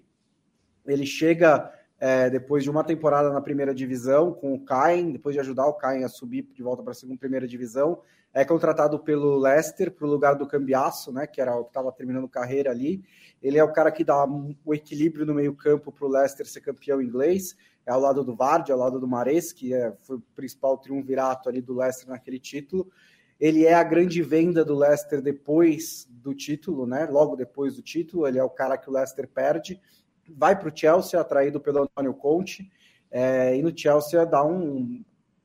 Ele chega é, depois de uma temporada na primeira divisão com o Caen, depois de ajudar o Caen a subir de volta para a segunda primeira divisão, é contratado pelo Leicester para o lugar do Cambiasso, né, que era o que estava terminando carreira ali. Ele é o cara que dá o equilíbrio no meio campo para o Leicester ser campeão inglês, é ao lado do Vardy, ao lado do Mares, que é, foi o principal triunvirato ali do Leicester naquele título. Ele é a grande venda do Leicester depois do título, né? Logo depois do título, ele é o cara que o Leicester perde vai para o Chelsea, atraído pelo Antônio Conte, é, e no Chelsea dá um,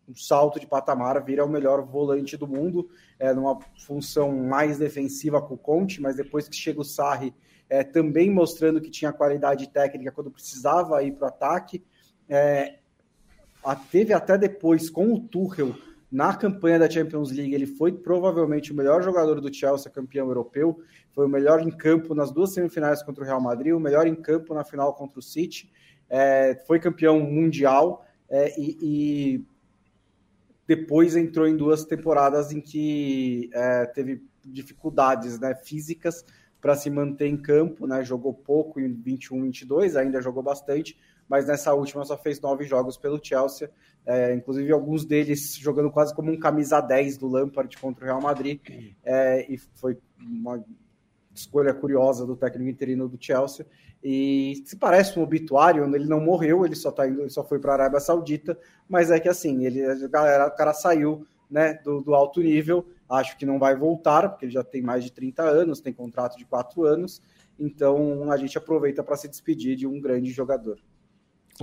um, salto de patamar, vira o melhor volante do mundo, é, numa função mais defensiva com o Conte, mas depois que chega o Sarri, é, também mostrando que tinha qualidade técnica quando precisava ir para o ataque. É, teve até depois, com o Tuchel, na campanha da Champions League, ele foi provavelmente o melhor jogador do Chelsea, campeão europeu. Foi o melhor em campo nas duas semifinais contra o Real Madrid, o melhor em campo na final contra o City. É, foi campeão mundial é, e, e, depois entrou em duas temporadas em que é, teve dificuldades né, físicas para se manter em campo. Né, jogou pouco em 21, 22, ainda jogou bastante, mas nessa última só fez nove jogos pelo Chelsea, é, inclusive alguns deles jogando quase como um camisa 10 do Lampard contra o Real Madrid, é, e foi uma escolha curiosa do técnico interino do Chelsea. E se parece um obituário, ele não morreu, ele só tá indo, ele só foi para a Arábia Saudita, mas é que assim, ele, a galera, o cara saiu né, do, do, alto nível, acho que não vai voltar, porque ele já tem mais de 30 anos, tem contrato de 4 anos, então a gente aproveita para se despedir de um grande jogador.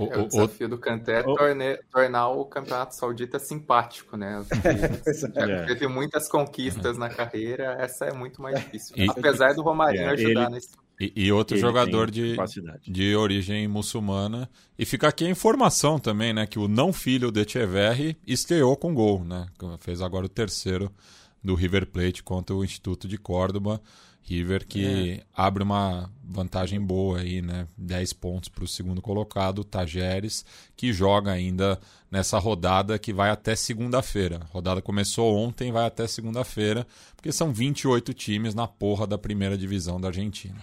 O, é, o desafio o, do Kanté é torne, tornar o campeonato saudita simpático, né? Já é. teve muitas conquistas na carreira, essa é muito mais difícil. E, Apesar do Romarinho é, ajudar ele, nesse. E, e outro ele jogador de, de origem muçulmana. E fica aqui a informação também, né? Que o não filho de Echeverri estreou com gol, né? Fez agora o terceiro do River Plate contra o Instituto de Córdoba. River que é. abre uma vantagem boa aí, né? 10 pontos para o segundo colocado, Tajeres, que joga ainda nessa rodada que vai até segunda-feira. A rodada começou ontem, vai até segunda-feira, porque são 28 times na porra da primeira divisão da Argentina.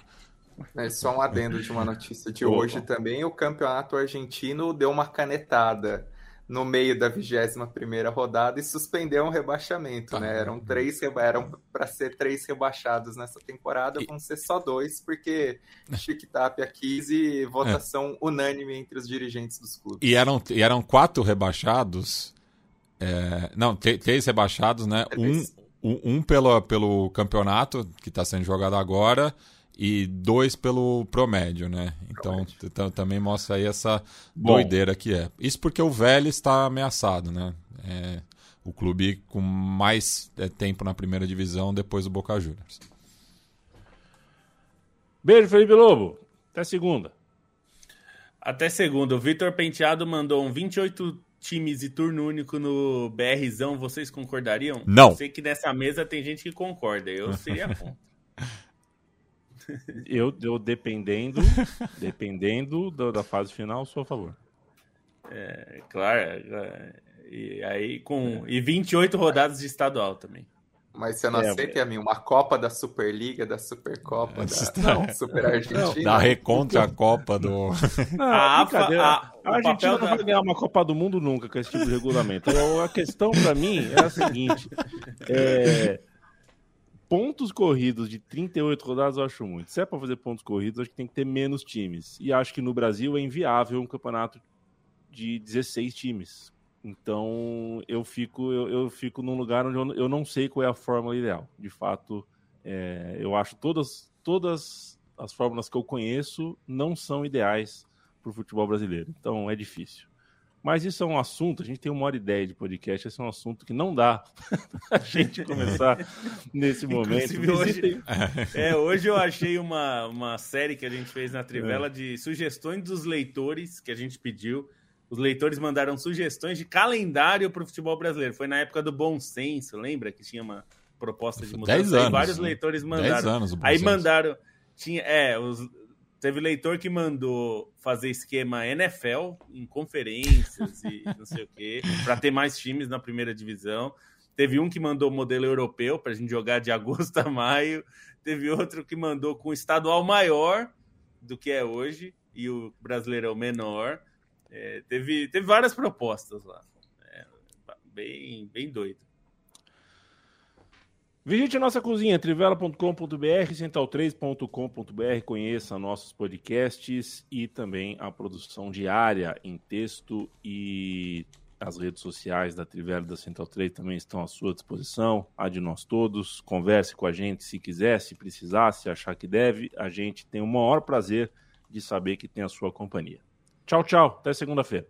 É só um adendo de uma notícia de hoje também. O campeonato argentino deu uma canetada no meio da 21 primeira rodada e suspendeu um rebaixamento, né? Eram três eram para ser três rebaixados nessa temporada, vão ser só dois porque Chique Tapia quis e votação é. unânime entre os dirigentes dos clubes. E eram e eram quatro rebaixados, é, não três rebaixados, né? Um, um, um pelo pelo campeonato que está sendo jogado agora e dois pelo promédio, né? Então também mostra aí essa Bom, doideira que é. Isso porque o velho está ameaçado, né? É o clube com mais é, tempo na primeira divisão depois do Boca Juniors. Beijo, Felipe Lobo. Até segunda. Até segunda. O Vitor Penteado mandou um 28 times e turno único no BRzão, vocês concordariam? Não. Eu sei que nessa mesa tem gente que concorda, eu seria contra. Eu, eu dependendo, dependendo da, da fase final, sou a favor. É, claro. é, E aí com e 28 rodadas de estadual também. Mas você não É, aceita, mim uma Copa da Superliga, da Supercopa, Não. da não, Super Argentina? Da recontra a Copa do. Não, A. AFA, a- a Argentina não da- vai ganhar uma Copa do Mundo nunca com esse tipo de regulamento. A questão para mim é a seguinte: é, pontos corridos de 38 rodadas eu acho muito. Se é para fazer pontos corridos, acho que tem que ter menos times. E acho que no Brasil é inviável um campeonato de 16 times. Então eu fico eu, eu fico num lugar onde eu, eu não sei qual é a fórmula ideal. De fato, é, eu acho todas todas as fórmulas que eu conheço não são ideais para o futebol brasileiro. Então é difícil. Mas isso é um assunto, a gente tem uma hora e ideia de podcast, esse é um assunto que não dá a gente começar nesse momento. Hoje- É, hoje eu achei uma, uma série que a gente fez na É. Trivela de sugestões dos leitores que a gente pediu. Os leitores mandaram sugestões de calendário para o futebol brasileiro. Foi na época do Bom Senso, lembra que tinha uma proposta de mudança? Dez Aí anos, vários né? leitores 10 mandaram. anos o Bom Aí Senso. mandaram. Tinha, é, os, teve leitor que mandou fazer esquema NFL em conferências e não sei o quê, para ter mais times na primeira divisão. Teve um que mandou modelo europeu para a gente jogar de agosto a maio. Teve outro que mandou com estadual maior do que é hoje e o brasileirão menor. É, teve, teve várias propostas lá. É, bem, bem doido. Visite nossa cozinha, trivela.com.br, central3.com.br, conheça nossos podcasts e também a produção diária em texto e as redes sociais da Trivela e da Central 3 também estão à sua disposição, a de nós todos. Converse com a gente se quiser, se precisar, se achar que deve. A gente tem o maior prazer de saber que tem a sua companhia. Tchau, tchau. Até segunda-feira.